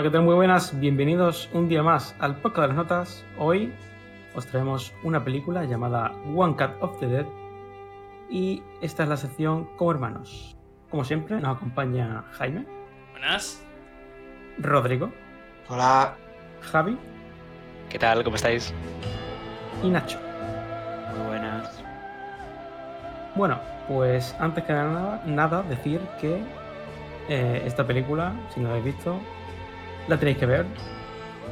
Hola, ¿qué tal? Muy buenas. Bienvenidos un día más al podcast de las notas. Hoy os traemos una película llamada One Cut of the Dead y esta es la sección Como Hermanos. Como siempre, nos acompaña Jaime, Buenas. Rodrigo, Hola. Javi ¿Qué tal? ¿Cómo estáis? y Nacho. Muy buenas. Bueno, pues antes que nada, nada decir que eh, esta película, si no la habéis visto, la tenéis que ver.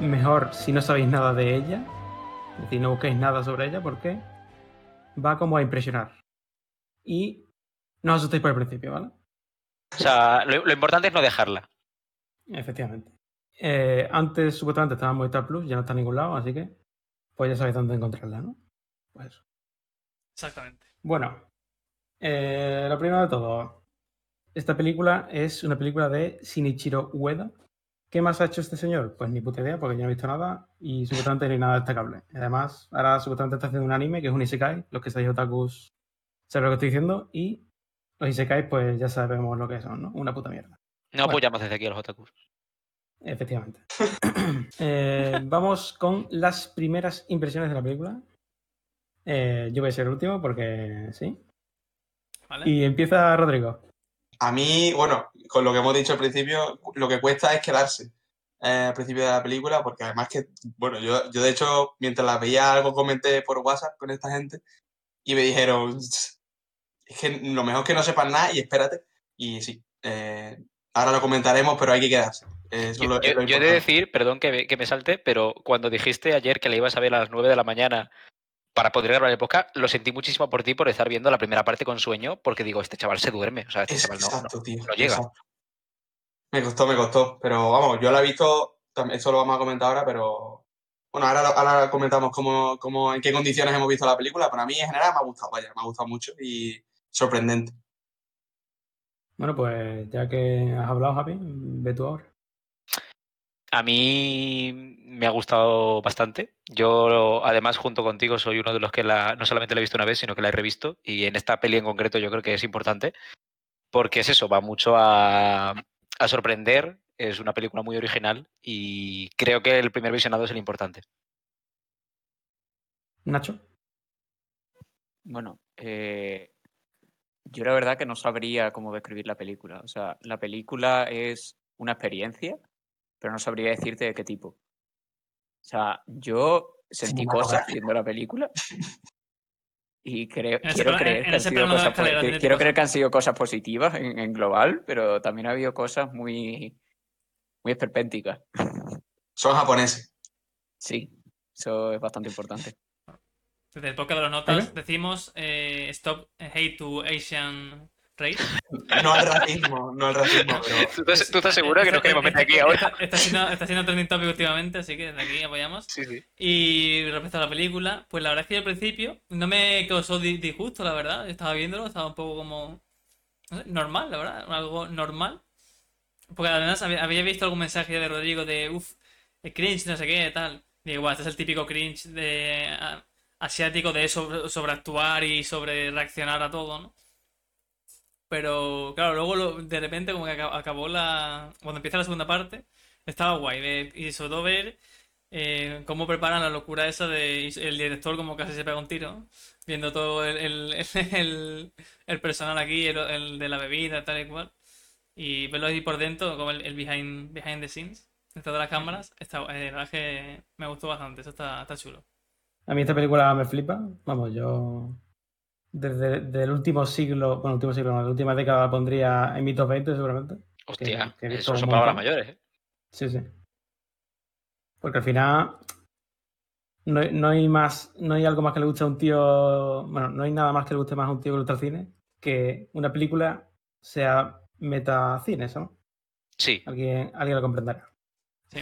Mejor si no sabéis nada de ella, es decir, no busquéis nada sobre ella porque va como a impresionar. Y no os asustéis por el principio, ¿vale? O sea, lo, lo importante es no dejarla. Efectivamente. Eh, antes supuestamente estaba en Movistar Plus, ya no está en ningún lado, así que pues ya sabéis dónde encontrarla, ¿no? Pues eso. Exactamente. Bueno, eh, lo primero de todo, esta película es una película de Shinichiro Ueda. ¿Qué más ha hecho este señor? Pues ni puta idea, porque yo no he visto nada y supuestamente no hay nada destacable. Además, ahora supuestamente está haciendo un anime que es un Isekai, los que seáis otakus saben lo que estoy diciendo, y los Isekai pues ya sabemos lo que son, ¿no? Una puta mierda. No Bueno. apoyamos desde aquí a los otakus. Efectivamente. Eh, vamos con las primeras impresiones de la película. Eh, yo voy a ser el último porque sí. ¿Vale? Y empieza Rodrigo. A mí, bueno, con lo que hemos dicho al principio, lo que cuesta es quedarse eh, al principio de la película, porque además que, bueno, yo, yo de hecho, mientras la veía algo comenté por WhatsApp con esta gente y me dijeron, es que lo mejor es que no sepas nada y espérate. Y sí, eh, ahora lo comentaremos, pero hay que quedarse. Eso Yo, lo- he de decir, perdón que me, que me salte, pero cuando dijiste ayer que la ibas a ver a las 9 de la mañana para poder grabar el podcast, lo sentí muchísimo por ti por estar viendo la primera parte con sueño, porque digo, este chaval se duerme. O sea, este Es- chaval no, exacto, no- tío. no llega. exacto. Me costó, me costó. Pero vamos, yo la he visto, eso lo vamos a comentar ahora, pero bueno, ahora comentamos cómo, cómo, en qué condiciones hemos visto la película. Para mí en general me ha gustado, vaya, me ha gustado mucho y sorprendente. Bueno, pues ya que has hablado, Javi, ve tú ahora. A mí me ha gustado bastante. Yo, además, junto contigo, soy uno de los que la, no solamente la he visto una vez, sino que la he revisto. Y en esta peli en concreto yo creo que es importante, porque es eso, va mucho a, a sorprender. Es una película muy original y creo que el primer visionado es el importante. Nacho. Bueno, eh, yo la verdad que no sabría cómo describir la película. O sea, la película es una experiencia, pero no sabría decirte de qué tipo. O sea, yo sentí cosas viendo la película y creo, quiero creer que han sido cosas, quiero creer que han sido cosas positivas en, en global, pero también ha habido cosas muy, muy esperpénticas. Son japoneses. Sí, eso es bastante importante. Desde el podcast de las notas decimos eh, Stop Hate to Asian No al racismo, no al racismo, pero ¿Tú estás, tú estás que Está- nos queremos meter aquí ahora? Está, siendo, está siendo trending topic últimamente, así que desde aquí apoyamos. Sí, sí. Y respecto a la película, pues la verdad es que al principio no me causó di- disgusto, la verdad. Yo estaba viéndolo, estaba un poco como. no sé, normal, la verdad, algo normal. Porque además había, había visto algún mensaje de Rodrigo de uff, cringe, no sé qué, tal. Y digo, "Buah, este es el típico cringe de asiático de sobre, sobreactuar y sobre reaccionar a todo, ¿no? Pero claro, luego lo- de repente como que aca- acabó la... Cuando empieza la segunda parte, estaba guay. y sobre todo ver eh, cómo preparan la locura esa de el director como casi se pega un tiro, viendo todo el, el, el- el personal aquí, el, el de la bebida, tal y cual. Y verlo ahí por dentro, como el, el behind, behind the scenes, detrás de las cámaras, está, eh, la verdad que me gustó bastante, eso está, está chulo. A mí esta película me flipa. Vamos, yo desde, desde el último siglo, bueno, último siglo, no, la última década la pondría en mi top 20 seguramente. Hostia, que eso un son palabras mayores, ¿eh? Sí, sí. Porque al final no, hay- no hay más, no hay algo más que le guste a un tío, bueno, no hay nada más que le guste más a un tío que le gusta el cine que una película sea metacine, eso, ¿no? Sí. Alguien, alguien lo comprenderá. Sí.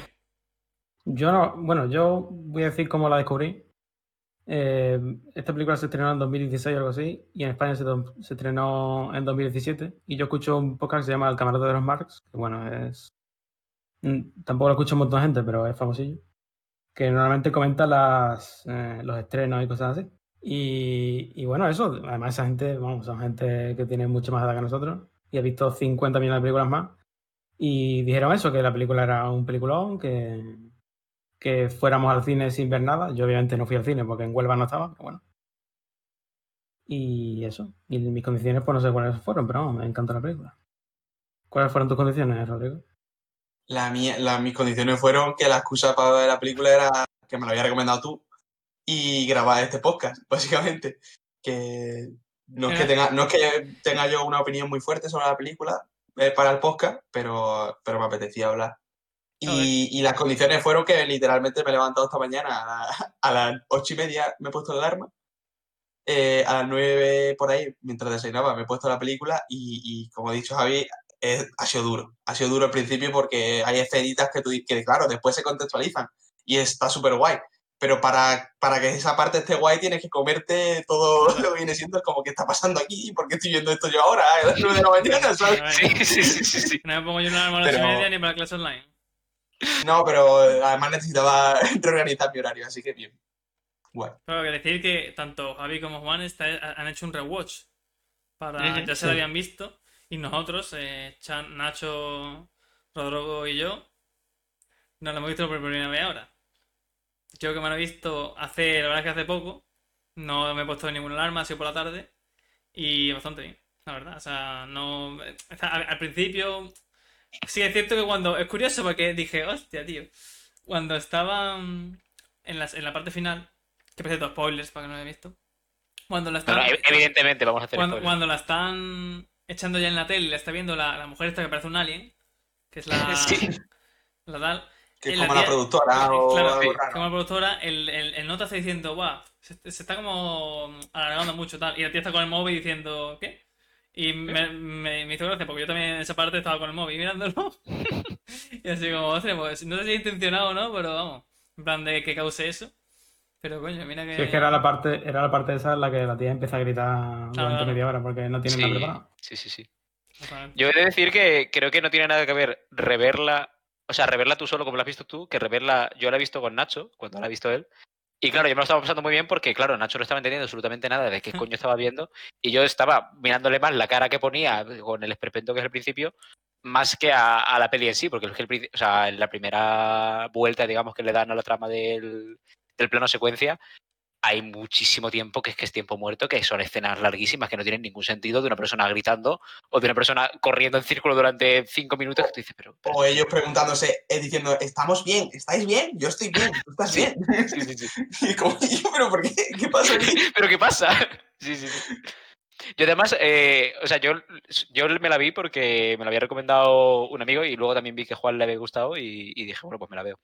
Yo no, bueno, yo voy a decir cómo la descubrí. Eh, esta película se estrenó en 2016 o algo así, y en España se, se estrenó en 2017. Y yo escucho un podcast que se llama El Camarote de los Marx, que bueno, es. mm, Tampoco lo escucha un montón de gente, pero es famosillo. Que normalmente comenta las, eh, los estrenos y cosas así. Y, y bueno, eso, además esa gente, vamos, son gente que tiene mucho más edad que nosotros y ha visto 50 millones de películas más. Y dijeron eso, que la película era un peliculón, que, que fuéramos al cine sin ver nada. Yo obviamente no fui al cine porque en Huelva no estaba, pero bueno. Y eso. Y mis condiciones, pues no sé cuáles fueron, pero vamos, me encantó la película. ¿Cuáles fueron tus condiciones, Rodrigo? La mía, la- mis condiciones fueron que la excusa para ver la película era que me la había recomendado tú y grabar este podcast, básicamente. Que no es que tenga, no es que tenga yo una opinión muy fuerte sobre la película eh, para el podcast, pero, pero me apetecía hablar. Y, y las condiciones fueron que literalmente me he levantado esta mañana a, la- a las ocho y media, me he puesto la alarma. eh, a las nueve por ahí, mientras desayunaba, me he puesto la película y, y como ha dicho Javi, es- ha sido duro. Ha sido duro al principio porque hay escenitas que, tú, que claro, después se contextualizan y está súper guay. Pero para, para que esa parte esté guay tienes que comerte todo lo que viene siendo es como, ¿qué está pasando aquí? ¿Por qué estoy viendo esto yo ahora? A las nueve de la mañana, ¿sabes? Sí, sí, sí, sí, sí. No me pongo yo una alarma a las ocho y Pero- media ni para clase online. No, pero además necesitaba reorganizar mi horario, así que bien. Guay. Pero que decir que tanto Javi como Juan está- han hecho un rewatch. Para, ya se lo habían visto. Y nosotros, eh, Chan, Nacho, Rodrigo y yo, nos lo hemos visto por primera vez ahora. Yo que me lo he visto hace, la verdad es que hace poco. No me he puesto ninguna alarma, ha sido por la tarde. Y bastante bien, la verdad. O sea, no. al, al principio. Sí, es cierto que cuando. Es curioso porque dije, hostia, tío. Cuando estaba mm, en, las- en la parte final. Que por cierto, spoilers para que no lo haya visto. Cuando la No, no, están. ev- evidentemente vamos a hacer Cuando, spoilers. cuando la están echando ya en la tele y la está viendo la, la mujer esta que parece un alien, que es la, Sí. la tal. Que es la como la tía- productora o claro, algo raro. como la productora, el, el, el nota está diciendo, guau, se, se está como alargando mucho tal. Y la tía está con el móvil diciendo, ¿qué? Y me, me, me hizo gracia porque yo también en esa parte estaba con el móvil mirándolo. y así como, ostras, pues no sé si es intencionado o no, pero vamos. En plan de que cause eso. Pero coño, mira que. Si es que era la parte, era la parte esa en la que la tía empieza a gritar durante claro. media hora porque no tiene Sí, nada preparado. sí, sí, sí. Yo he de decir que creo que no tiene nada que ver reverla, o sea, reverla tú solo como la has visto tú, que reverla, yo la he visto con Nacho, cuando la ha visto él. Y claro, yo me lo estaba pasando muy bien porque, claro, Nacho no estaba entendiendo absolutamente nada de qué coño estaba viendo. Y yo estaba mirándole más la cara que ponía con el esperpento que es el principio, más que a, a la peli en sí, porque el o sea, en la primera vuelta, digamos, que le dan a la trama del, del plano secuencia, hay muchísimo tiempo que es que es tiempo muerto, que son escenas larguísimas que no tienen ningún sentido de una persona gritando o de una persona corriendo en círculo durante cinco minutos que tú dices, pero... pero- O ellos preguntándose, eh, diciendo, ¿estamos bien? ¿Estáis bien? Yo estoy bien, ¿tú estás Sí. bien? sí, sí, sí. Y como, "Y yo, ¿pero por qué? ¿Qué pasa aquí? ¿Pero qué pasa? Sí, sí, sí. Yo además, eh, o sea, yo, yo me la vi porque me la había recomendado un amigo y luego también vi que Juan le había gustado y, y dije, bueno, pues me la veo.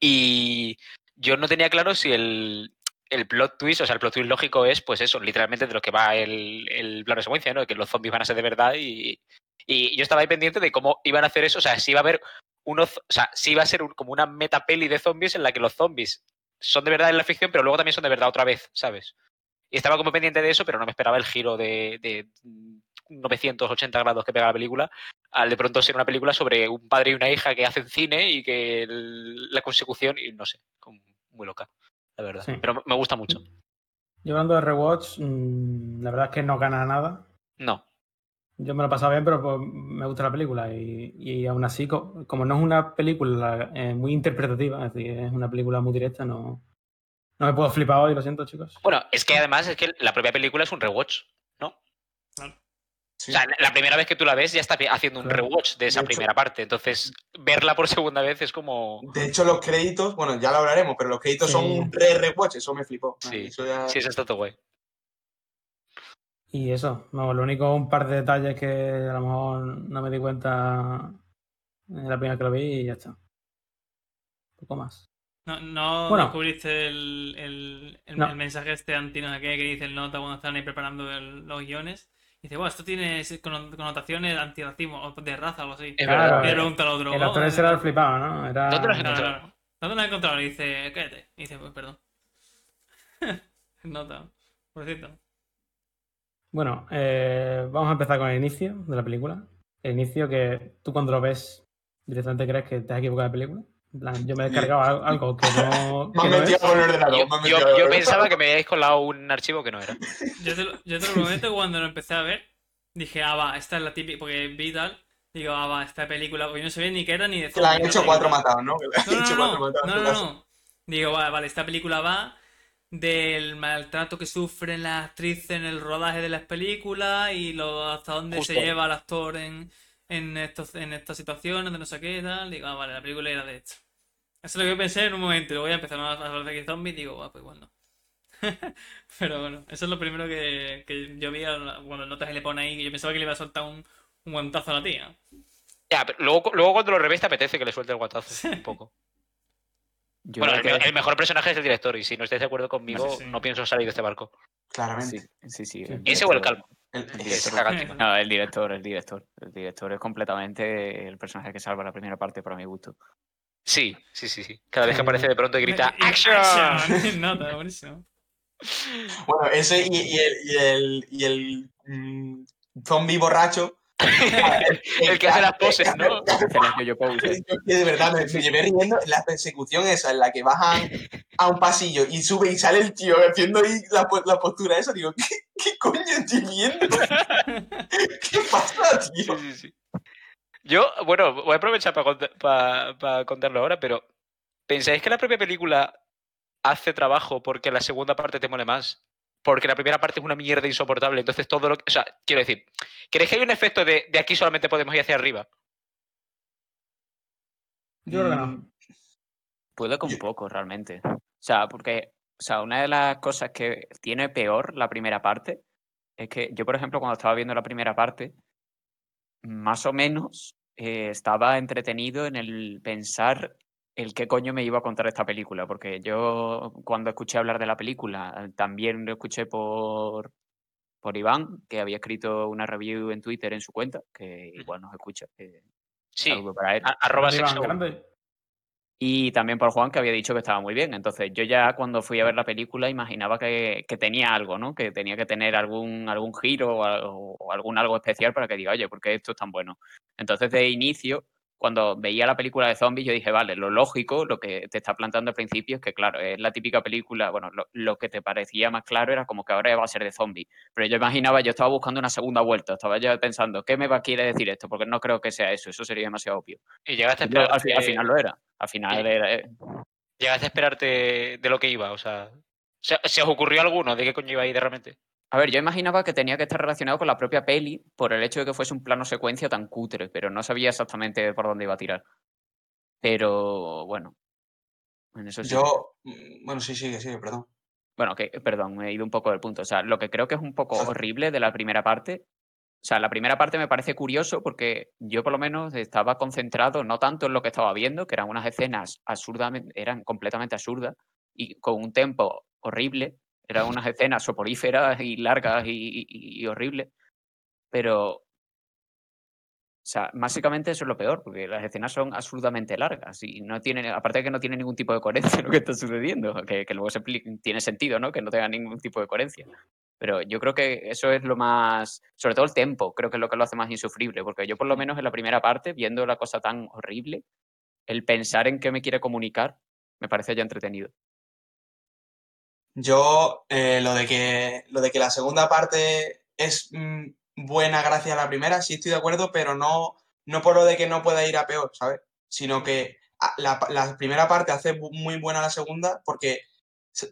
Y yo no tenía claro si el, el plot twist, o sea, el plot twist lógico es, pues eso, literalmente de lo que va el, el plano de secuencia, ¿no? Que los zombies van a ser de verdad y, y yo estaba ahí pendiente de cómo iban a hacer eso, o sea, si iba a haber unos, o sea, si iba a ser un- como una metapeli de zombies en la que los zombies son de verdad en la ficción, pero luego también son de verdad otra vez, ¿sabes? Y estaba como pendiente de eso, pero no me esperaba el giro de, de mm, 980 grados que pega la película, al de pronto ser una película sobre un padre y una hija que hacen cine y que la consecución, y no sé, como muy loca, la verdad. Sí. Pero me gusta mucho. Yo hablando de rewatch, mm, la verdad es que no gana nada. No. Yo me lo he pasado bien, pero pues, me gusta la película. Y, y aún así, co- como no es una película eh, muy interpretativa, es decir, es una película muy directa, no, no me puedo flipar hoy, lo siento, chicos. Bueno, es que además es que la propia película es un rewatch. Sí. O sea, la primera vez que tú la ves ya está haciendo un Claro. rewatch de esa De hecho- primera parte. Entonces, verla por segunda vez es como. De hecho, los créditos, bueno, ya lo hablaremos, pero los créditos son un re-rewatch, eso me flipó. Sí. Eso ya- Sí, eso está todo guay. Y eso, no, lo único, un par de detalles que a lo mejor no me di cuenta en la primera que lo vi y ya está. Un poco más. No, no Bueno. descubriste el, el, el- No. el mensaje este anti no sé qué que dice el nota cuando están ahí preparando el- los guiones. Dice, bueno, esto tiene conno- connotaciones antirracismo o de raza o algo así. Es Claro, verdad. Le pregunta al otro. El "Oh, actor ese eh, era el flipado, ¿no? Era... ¿Dónde lo has Claro, encontrado? claro. ¿Dónde lo has encontrado? Y dice, cállate. Y dice, pues perdón. Nota. Por cierto. Bueno, eh, vamos a empezar con el inicio de la película. El inicio que tú cuando lo ves directamente crees que te has equivocado de película. Yo me he descargado al- algo que no, Me que han no metido es. Yo, yo- yo pensaba que me habíais colado un archivo que no era. Yo te, lo, yo te lo prometo cuando lo empecé a ver, dije, ah, va, esta es la típica. Porque vi tal. Digo, ah, va, esta película, porque yo no sabía ni qué era ni de Que le han hecho no cuatro matados, ¿no? No, no, hecho no, cuatro no, matados no. Digo, vale, vale, esta película va del maltrato que sufren las actrices en el rodaje de las películas y lo, hasta dónde se lleva el actor en, en, estos, en estas situaciones, de no sé qué y tal. Digo, ah, vale, la película era de esto. Eso es lo que pensé en un momento. Luego ya empezaron a hablar de que zombies digo, ah, pues igual no. Pero bueno, eso es lo primero que, que yo vi a- cuando notas que le pone ahí, que yo pensaba que le iba a soltar un, un guantazo a la tía. Ya, pero luego, luego cuando lo revés te apetece que le suelte el guantazo un poco. Yo bueno, el, que- me- el mejor personaje es el director, y si no estáis de acuerdo conmigo, Sí, sí. no pienso salir de este barco. Claramente. Sí, sí, sí. El Ese o el director- calvo. El- el director-. No, el director, el director. El director es completamente el personaje que salva la primera parte para mi gusto. Sí, sí, sí, sí. Cada vez que Sí. aparece de pronto y grita y- ¡Action! Nota, buenísimo. Bueno, ese y, y el, y el, y el mm, zombie borracho. El que hace las poses, ¿no? De verdad me, me llevé riendo la persecución esa en la que bajan a un pasillo y sube y sale el tío haciendo ahí la, la postura esa. Digo, ¿qué, qué coño estoy viendo? ¿Qué pasa, tío? Sí, sí, sí. Yo, bueno, voy a aprovechar para contarlo ahora, pero ¿pensáis que la propia película hace trabajo porque la segunda parte te mole más? Porque la primera parte es una mierda insoportable, entonces todo lo que... O sea, quiero decir, ¿creéis que hay un efecto de, de aquí solamente podemos ir hacia arriba? Yo creo que no. Mm, Puede con poco, realmente. O sea, porque, o sea, una de las cosas que tiene peor la primera parte es que yo, por ejemplo, cuando estaba viendo la primera parte, más o menos eh, estaba entretenido en el pensar el qué coño me iba a contar esta película, porque yo cuando escuché hablar de la película, también lo escuché por, por Iván, que había escrito una review en Twitter en su cuenta, que igual nos escucha. eh, Sí, saludo para él. a- arroba Iván, grande. Y también por Juan, que había dicho que estaba muy bien. Entonces, yo ya cuando fui a ver la película imaginaba que, que tenía algo, ¿no? Que tenía que tener algún, algún giro o, o algún algo especial para que diga, oye, ¿por qué esto es tan bueno? Entonces, de inicio, cuando veía la película de zombies, yo dije, vale, lo lógico, lo que te está plantando al principio es que, claro, es la típica película, bueno, lo, lo que te parecía más claro era como que ahora va a ser de zombies. Pero yo imaginaba, yo estaba buscando una segunda vuelta, estaba ya pensando, ¿qué me va a quiere decir esto? Porque no creo que sea eso, eso sería demasiado obvio. Y llegaste a, yo, al, final lo era. Al final era, eh, llegaste a esperarte de lo que iba, o sea... ¿Se, se os ocurrió alguno de qué coño iba a ir de realmente? A ver, yo imaginaba que tenía que estar relacionado con la propia peli por el hecho de que fuese un plano secuencia tan cutre, pero no sabía exactamente por dónde iba a tirar. Pero bueno, en eso sí. Yo, mm, bueno, sí, sigue, sigue, perdón. Bueno, que, perdón, me he ido un poco del punto. O sea, lo que creo que es un poco horrible de la primera parte. O sea, la primera parte me parece curioso porque yo por lo menos estaba concentrado no tanto en lo que estaba viendo, que eran unas escenas absurdamente, eran completamente absurdas y con un tempo horrible. Eran unas escenas soporíferas y largas y, y- y horribles. Pero, o sea, básicamente eso es lo peor, porque las escenas son absurdamente largas y no tienen, aparte de que no tiene ningún tipo de coherencia lo que está sucediendo, que, que luego se tiene sentido, ¿no? Que no tenga ningún tipo de coherencia. Pero yo creo que eso es lo más, sobre todo el tempo, creo que es lo que lo hace más insufrible, porque yo por lo menos en la primera parte, viendo la cosa tan horrible, el pensar en qué me quiere comunicar me parece ya entretenido. Yo, eh, lo, de que, lo de que la segunda parte es mm, buena gracias a la primera, sí estoy de acuerdo, pero no, no por lo de que no pueda ir a peor, ¿sabes? Sino que a- la, la primera parte hace muy buena la segunda porque,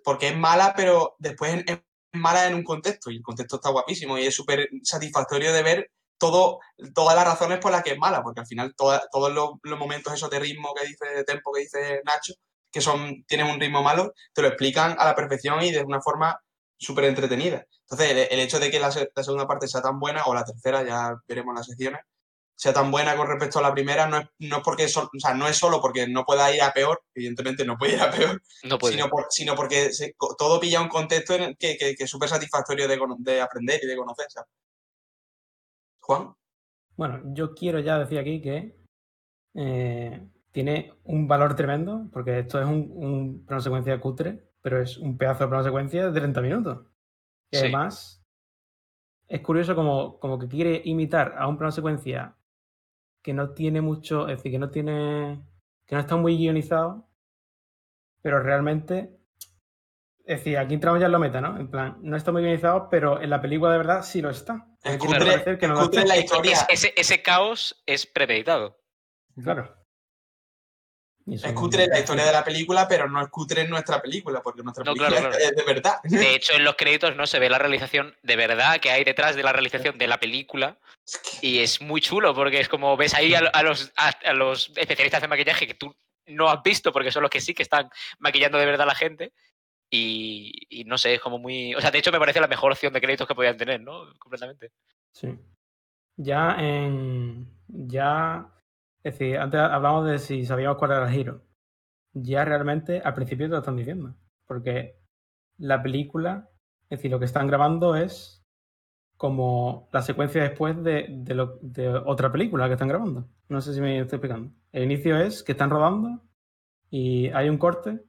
porque es mala, pero después es, es mala en un contexto y el contexto está guapísimo y es súper satisfactorio de ver todo, todas las razones por las que es mala, porque al final toda- todos los, los momentos esos de ritmo que dice, de tempo que dice Nacho, que son, tienen un ritmo malo, te lo explican a la perfección y de una forma súper entretenida. Entonces, el, el hecho de que la, se- la segunda parte sea tan buena, o la tercera, ya veremos las secciones, sea tan buena con respecto a la primera, no es, no es porque so- o sea, no es solo porque no pueda ir a peor, evidentemente no puede ir a peor, No puede. sino, por- sino porque se- todo pilla un contexto en el que, que- que es súper satisfactorio de, de aprender y de conocer. ¿sabes? Juan, Bueno, yo quiero ya decir aquí que eh, tiene un valor tremendo, porque esto es un, un plano secuencia cutre, pero es un pedazo de plano secuencia de 30 minutos. Y Sí. además, es curioso como, como que quiere imitar a un plano secuencia que no tiene mucho, es decir, que no tiene, que no está muy guionizado, pero realmente, es decir, aquí entramos ya en la meta, ¿no? En plan, no está muy guionizado, pero en la película de verdad sí lo está. Es cutre, que no la historia. Es- ese, ese caos es premeditado. Claro. Y eso Es no- cutre la historia de la película, pero no es cutre en nuestra película, porque nuestra No, película claro, claro. es de verdad. De hecho, en los créditos no se ve la realización de verdad que hay detrás de la realización de la película. Y es muy chulo porque es como ves ahí a, a los, a, a los especialistas de maquillaje que tú no has visto porque son los que sí que están maquillando de verdad a la gente. Y, y no sé, es como muy... O sea, de hecho me parece la mejor opción de créditos que podían tener, ¿no? Completamente. Sí. Ya en. Ya. Es decir, antes hablamos de si sabíamos cuál era el giro. Ya realmente al principio te lo están diciendo. Porque la película, es decir, lo que están grabando es como la secuencia después de, de lo- de otra película que están grabando. No sé si me estoy explicando. El inicio es que están rodando y hay un corte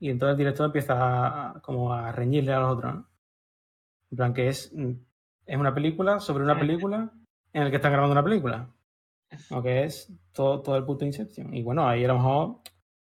y entonces el director empieza a, a- como a reñirle a los otros. ¿no? En plan que es, mm, es una película sobre una película en la que están grabando una película. O que es todo, todo el puto Inception. Y bueno, ahí a lo mejor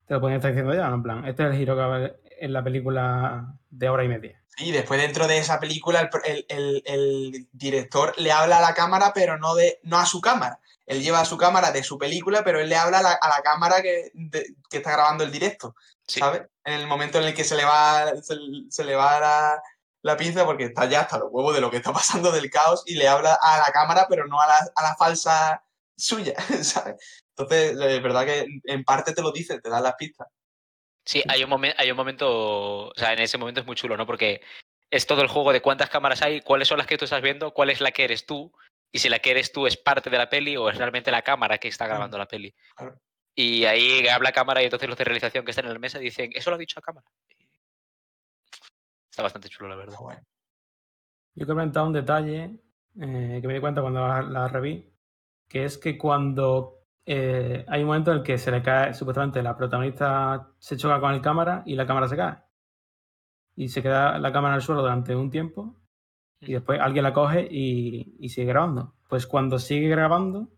te lo pueden estar diciendo ya, ¿no? En plan, este es el giro que va a haber en la película de hora y media. Y después dentro de esa película el, el- el- el director le habla a la cámara, pero no, de, no a su cámara. Él lleva su cámara de su película, pero él le habla a la, a la cámara que, de- que está grabando el directo, Sí. ¿sabes? En el momento en el que se le va, se, se le va la, la pinza porque está ya hasta los huevos de lo que está pasando del caos y le habla a la cámara, pero no a la, a la falsa suya, ¿sabes? Entonces, es verdad que en parte te lo dice, te da las pistas. Sí, hay un, momen- hay un momento, o sea, en ese momento es muy chulo, ¿no? Porque es todo el juego de cuántas cámaras hay, cuáles son las que tú estás viendo, cuál es la que eres tú, y si la que eres tú es parte de la peli o es realmente la cámara que está grabando la peli. Claro. Y ahí habla cámara y entonces los de realización que están en la mesa dicen, eso lo ha dicho a cámara. Está bastante chulo, la verdad. Bueno. Yo quiero comentar un detalle eh, que me di cuenta cuando la, la reví, que es que cuando eh, hay un momento en el que se le cae, supuestamente la protagonista se choca con el cámara y la cámara se cae. Y se queda la cámara en el suelo durante un tiempo y después alguien la coge y, y sigue grabando. Pues cuando sigue grabando,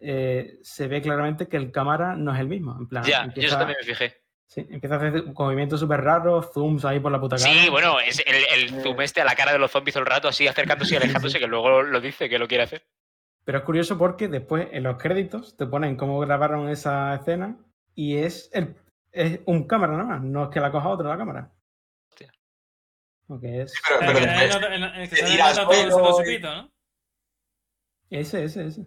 eh, se ve claramente que el cámara no es el mismo. En plan, Ya, yo empieza, eso también me fijé. sí, empieza a hacer movimientos súper raros, zooms ahí por la puta cara. Sí, bueno, es el, el zoom este a la cara de los zombies todo el rato, así acercándose y alejándose, que luego lo dice que lo quiere hacer. Pero es curioso porque después en los créditos te ponen cómo grabaron esa escena y es, el, es un cámara nada más, no es que la coja otro la cámara. Hostia. Porque es Pero, El pero que después, en el- que te chupito, ¿no? ese, ese, ese.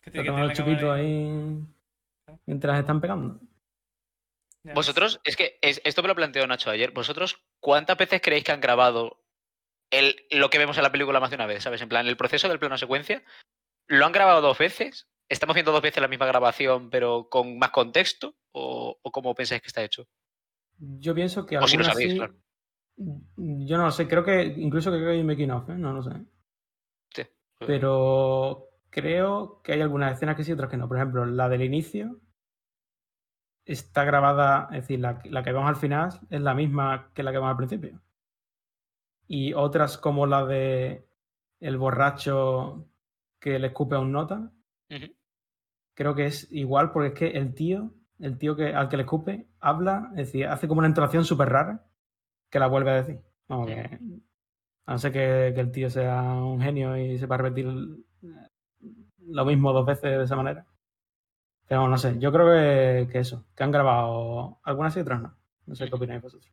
Que Está tiene que tomando el tener la chupito cámara ahí mientras están pegando. Vosotros, es que es- esto me lo planteó Nacho ayer. ¿Vosotros cuántas veces creéis que han grabado el, lo que vemos en la película más de una vez? ¿Sabes? En plan, el proceso del plano secuencia, ¿lo han grabado dos veces? ¿Estamos viendo dos veces la misma grabación, pero con más contexto? ¿O, o cómo pensáis que está hecho? Yo pienso que O si lo sabéis, sí- claro. Yo no lo sé, creo que incluso creo que hay un making of, ¿eh? no lo sé. Sí. Pero creo que hay algunas escenas que sí, otras que no. Por ejemplo, la del inicio está grabada, es decir, la, la que vemos al final es la misma que la que vemos al principio. Y otras como la de el borracho que le escupe a un nota, creo que es igual porque es que el tío, el tío que, al que le escupe, habla, es decir, hace como una entonación súper rara que la vuelve a decir. Vamos, que, a no ser que, que el tío sea un genio y sepa repetir lo mismo dos veces de esa manera. Pero no sé, yo creo que, que eso, que han grabado algunas y otras no. No sé qué opináis vosotros.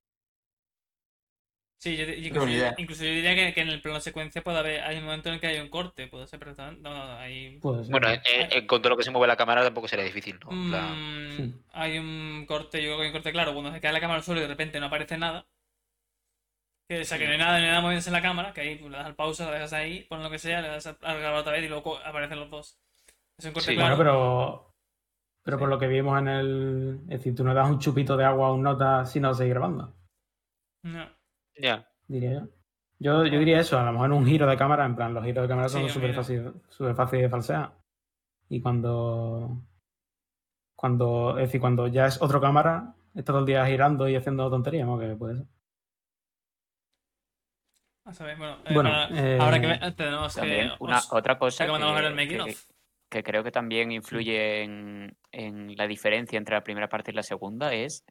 Sí, yo, incluso, yo diría que, que en el plano secuencia puede haber, hay un momento en el que hay un corte, puede ser perfectamente. No, no, hay. Bueno, en, en- cuanto a lo que se mueve la cámara tampoco sería difícil, ¿no? Mm, sí. Hay un corte, yo creo que hay un corte claro, cuando se cae la cámara al suelo y de repente no aparece nada. Que, o sea, que no hay nada, no hay nada moviéndose en la cámara, que ahí pues, le das al pausa, la dejas ahí, pones lo que sea, le das a a grabar otra vez y luego aparecen los dos. Es un corte Sí. claro. Bueno, pero. Pero por lo que vimos en el. Es decir, tú no das un chupito de agua a un nota si no seguir grabando, No. Ya. diría yo. Yo, yo diría eso, a lo mejor en un giro de cámara, en plan, los giros de cámara Sí, son súper fáciles súper fáciles de falsear. Y cuando. Cuando. Es decir, cuando ya es otro cámara, está todo el día girando y haciendo tonterías, ¿no? Que puede ser. A saber, bueno, eh, Bueno, para- eh, ahora que tenemos que. Una, os- otra cosa que que creo que también influye en, en la diferencia entre la primera parte y la segunda es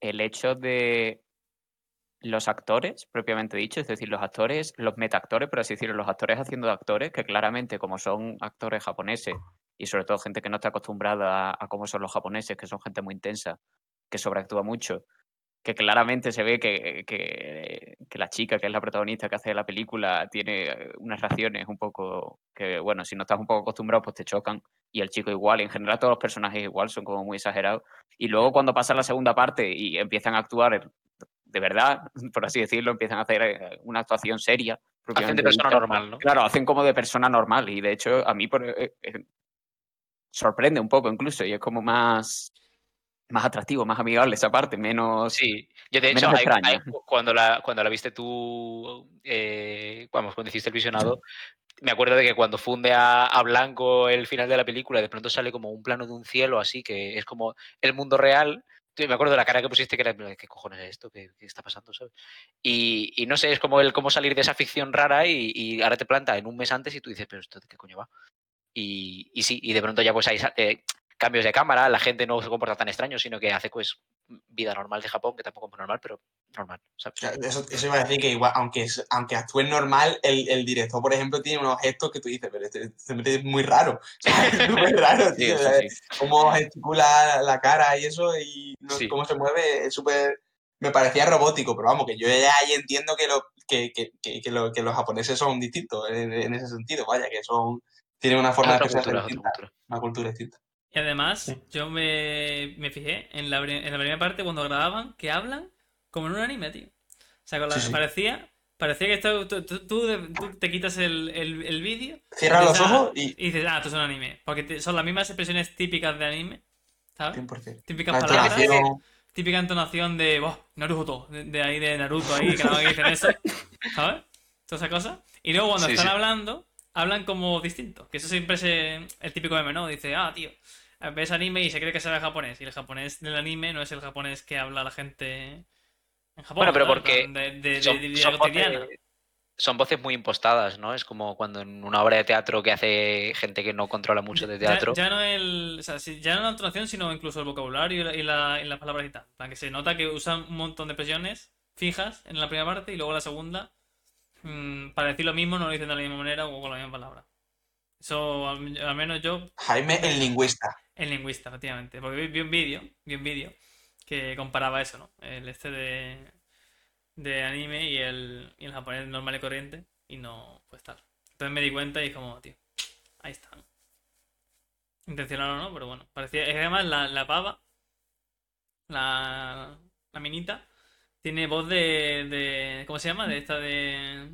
el hecho de los actores, propiamente dicho, es decir, los actores, los metaactores, por así decirlo, los actores haciendo actores, que claramente como son actores japoneses y sobre todo gente que no está acostumbrada a, cómo son los japoneses, que son gente muy intensa, que sobreactúa mucho, que claramente se ve que, que- que la chica, que es la protagonista que hace la película, tiene eh, unas reacciones un poco que, bueno, si no estás un poco acostumbrado, pues te chocan. Y el chico igual, en general todos los personajes igual son como muy exagerados. Y luego cuando pasa la segunda parte y empiezan a actuar de verdad, por así decirlo, empiezan a hacer eh, una actuación seria. Hacen de persona normal, ¿no? Claro, hacen como de persona normal y de hecho a mí por- eh, eh, sorprende un poco incluso y es como más, más atractivo, más amigable esa parte, menos... Sí, yo de hecho, hay- extraña. hay- cuando, la, cuando la viste tú, eh, vamos, cuando hiciste el visionado, me acuerdo de que cuando funde a, a blanco el final de la película, de pronto sale como un plano de un cielo así, que es como el mundo real. Me acuerdo de la cara que pusiste, que era, ¿qué cojones es esto? ¿Qué, está pasando? ¿sabes? Y, y no sé, es como el cómo salir de esa ficción rara y, y ahora te planta en un mes antes y tú dices, pero esto de qué coño va. Y, y sí, y de pronto ya pues sa- eh, cambios de cámara, la gente no se comporta tan extraño, sino que hace pues vida normal de Japón, que tampoco es normal, pero normal. Eso, eso iba a decir que igual, aunque, aunque actúe normal, el, el director, por ejemplo, tiene unos gestos que tú dices, pero este, este es muy raro. Es muy raro, tío. sí. Cómo gesticula la cara y eso, y no cómo se mueve, es súper... Me parecía robótico, pero vamos, que yo ya ahí entiendo que, lo, que, que, que, que lo- que los japoneses son distintos en, en ese sentido, vaya, que son... Tienen una forma de otra distinta, una cultura distinta. Y además, Sí. yo me, me fijé en la, en la primera parte cuando grababan que hablan como en un anime, tío. O sea, con la- Sí, sí. parecía, parecía que esto- tú, tú- tú de- tú te quitas el, el, el vídeo Cierra y los dices, ah, ojos y... y dices, ah, esto es un anime. Porque te- son las mismas expresiones típicas de anime, ¿sabes? 100%. Típicas La palabras, entonación... típica entonación de, "Buah, Naruto, de, de ahí de Naruto, ahí, que más que dicen eso, ¿sabes? Toda esa cosa. Y luego cuando Sí, están sí. hablando, hablan como distinto. Que eso siempre es el típico meme, ¿no? Dice, ah, tío, ves anime y se cree que sabe japonés. Y el japonés del anime no es el japonés que habla la gente en Japón. Bueno, pero ¿no? Porque De, de, de- son, de vida son cotidiana. voces, son voces muy impostadas, ¿no? Es como cuando en una obra de teatro que hace gente que no controla mucho de teatro. Ya, no el, o sea, si- ya no la entonación, sino incluso el vocabulario y, la- y la- y las palabras y tal. Plan, que se nota que usan un montón de expresiones fijas en la primera parte y luego la segunda, mm, para decir lo mismo, no lo dicen de la misma manera o con la misma palabra. Eso, al, al menos yo, Jaime, el lingüista. En lingüista, efectivamente. Porque vi, un vídeo, vi un vídeo que comparaba eso, ¿no? El este de, de anime y el, y el japonés normal y corriente. Y no, pues tal. Entonces me di cuenta y es como, tío, ahí está. ¿no? Intencional o no, pero bueno. Parecía, es que además la, la pava, la, la minita, tiene voz de, de. ¿Cómo se llama? De esta de.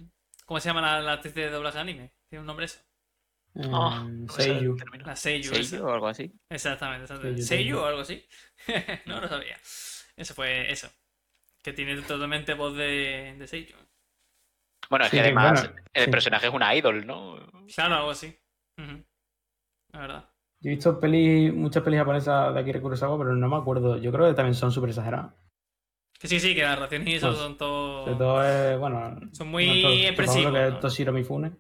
¿Cómo se llama la, la actriz de doblaje de anime? Tiene un nombre eso. O sea, Seiyu. termina. La Seiyu. esa. ¿Sello o algo así? Exactamente, exactamente. Seiyu, o algo así. no lo sabía. Eso fue eso. Que tiene totalmente voz de, de Seiyu. Bueno, es Sí, que además bueno, el sí. personaje es una idol, ¿no? Claro, algo así. La verdad. Yo he visto peli, muchas pelis japonesas de Akira Kurosawa, pero no me acuerdo. Yo creo que también son súper exageradas. Que sí, sí, que las reacciones y eso Pues, son todo. Sobre todo es, bueno... Son muy no todo- expresivos, Lo que ¿no? es Toshiro Mifune.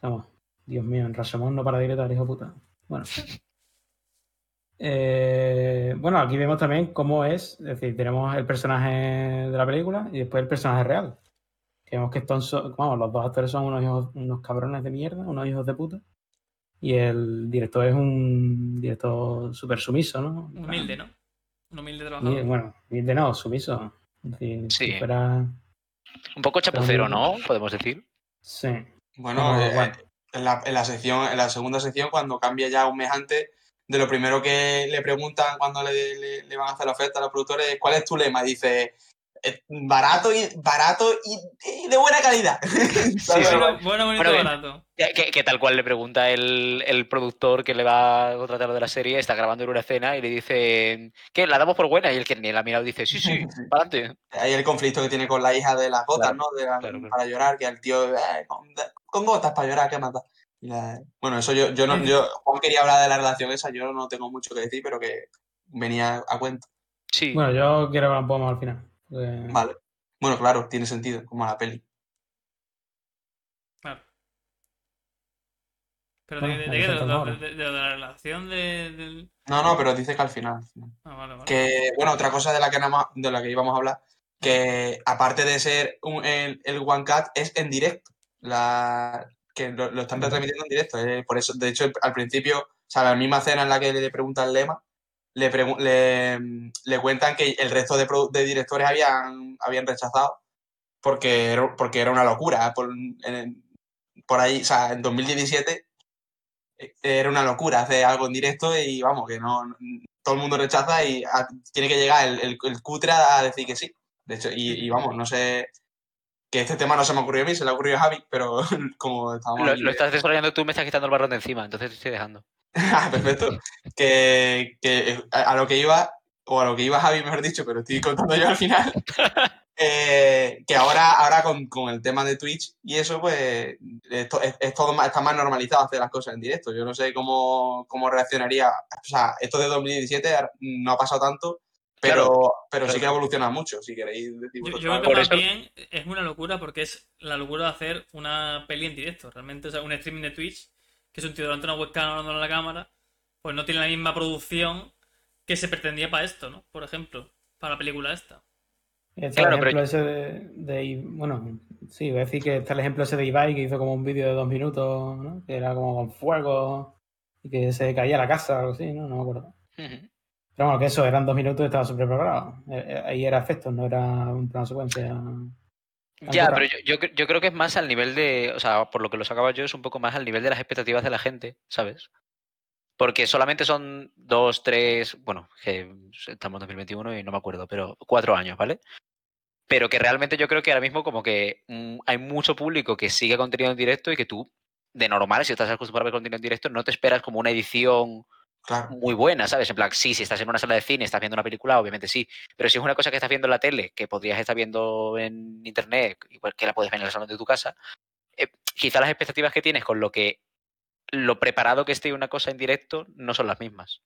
Vamos, Dios mío, en Rashomon no para de gritar, hijo de puta. Bueno. Eh, bueno, aquí vemos también cómo es, es decir, tenemos el personaje de la película y después el personaje real. Que vemos que estos son, vamos, los dos actores son unos hijos, unos cabrones de mierda, unos hijos de puta. Y el director es un director súper sumiso, ¿no? Humilde, ¿no? Un humilde trabajador. Bueno, humilde no, sumiso. Es decir, Sí. si fuera... Un poco chapucero, ¿no? Podemos decir. Sí. Bueno, eh, bueno. En, la, en la sección, en la segunda sección, cuando cambia ya un mes antes, de lo primero que le preguntan cuando le, le- van a hacer la oferta a los productores es ¿cuál es tu lema? Dice "Eh, barato y barato y, y de buena calidad. Bueno, bueno, bonito, Bueno, que- barato. Que, que- que tal cual le pregunta el, el productor que le va a contratar de la serie, está grabando en una escena y le dice, ¿qué? ¿La damos por buena? Y el que ni la ha mirado dice, sí, sí, para adelante. Hay el conflicto que tiene con la hija de las gotas, Claro, ¿no? De la- claro, claro. Para llorar, que el tío, "Eh, con, con gotas para llorar, ¿qué mata? La- bueno, eso yo, yo no, yo, Juan quería hablar de la relación esa, yo no tengo mucho que decir, pero que venía a cuento. Sí. Bueno, yo quiero hablar un poco más al final. Porque- Vale. Bueno, claro, tiene sentido, como la peli. Claro. Pero Bueno, de, de, de, qué? de, faltan de- ahora. de- de la relación de, del. No, no, pero dice que al final. al final. Ah, vale, vale. Que, bueno, otra cosa de la que, nada de la que íbamos a hablar, que aparte de ser un- el, el One Cut, es en directo. La, que lo, lo están retransmitiendo en directo. eh, por eso, de hecho, al principio, o sea, la misma escena en la que le preguntan Lema, le, pregu- le, le cuentan que el resto de, de directores habían, habían rechazado porque era, porque era una locura. Por, en- por ahí, o sea, en 2017 eh, era una locura hacer algo en directo y vamos, que no, todo el mundo rechaza y a- tiene que llegar el, el, el cutre a decir que sí. De hecho, y, y vamos, no sé, que este tema no se me ocurrió a mí, se le ha ocurrido a Javi, pero como estábamos Lo, aquí- lo estás desarrollando tú, me estás quitando el barrón de encima, entonces te estoy dejando. Ah, perfecto. Que, que a, a lo que iba, o a lo que iba Javi, mejor dicho, pero estoy contando yo al final. eh, que ahora, ahora con, con el tema de Twitch y eso, pues esto, es, es todo más, está más normalizado hacer las cosas en directo. Yo no sé cómo, cómo reaccionaría. O sea, esto de 2017 no ha pasado tanto, pero, Claro, pero sí que ha evolucionado mucho, si queréis decir Yo, yo creo que Por eso- bien es una locura porque es la locura de hacer una peli en directo. Realmente, o sea, un streaming de Twitch, que es un tío delante de una webcam hablando en la cámara, pues no tiene la misma producción que se pretendía para esto, ¿no? Por ejemplo, para la película esta. Está Claro, el pero- ejemplo ese de, de Bueno, sí, voy a decir que está el ejemplo ese de Ibai que hizo como un vídeo de dos minutos, ¿no? Que era como con fuego y que se caía la casa o algo así, ¿no? No me acuerdo. Pero bueno, que eso eran dos minutos y estaba súper preparado. Eh, eh, Ahí era efectos, no era un plano secuencia. Ya, pero yo, yo, yo creo que es más al nivel de, o sea, por lo que lo sacaba yo, es un poco más al nivel de las expectativas de la gente, ¿sabes? Porque solamente son dos, tres, bueno, que estamos en 2021 y no me acuerdo, pero cuatro años, ¿vale? Pero que realmente yo creo que ahora mismo como que mm, hay mucho público que sigue contenido en directo y que tú, de normal, si estás acostumbrado a ver contenido en directo, no te esperas como una edición Muy buena, ¿sabes? En plan, sí, si estás en una sala de cine, estás viendo una película, obviamente sí. Pero si es una cosa que estás viendo en la tele, que podrías estar viendo en internet, igual que la puedes ver en el salón de tu casa, eh, quizá las expectativas que tienes con lo que lo preparado que esté una cosa en directo no son las mismas.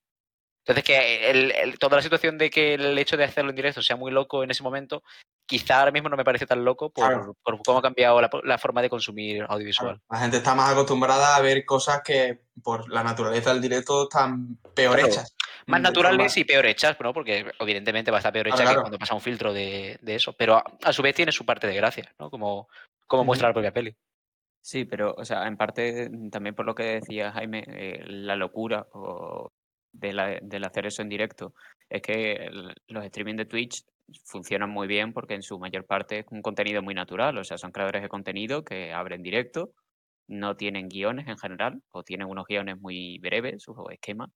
Entonces, que toda la situación de que el hecho de hacerlo en directo sea muy loco en ese momento, quizá ahora mismo no me parece tan loco por, Claro. por cómo ha cambiado la, la forma de consumir audiovisual. La gente está más acostumbrada a ver cosas que por la naturaleza del directo están peor Claro. hechas. Más naturales forma- y peor hechas, ¿no? Porque evidentemente va a estar peor hecha Claro, que cuando pasa un filtro de, de eso. Pero a, a su vez tiene su parte de gracia, ¿no? Como, como muestra la propia peli. Sí, pero, o sea, en parte mm, también por lo que decía Jaime, eh, la locura o de la- del hacer eso en directo es que el- los streaming de Twitch funcionan muy bien porque en su mayor parte es un contenido muy natural, o sea, son creadores de contenido que abren directo, no tienen guiones en general o tienen unos guiones muy breves o esquemas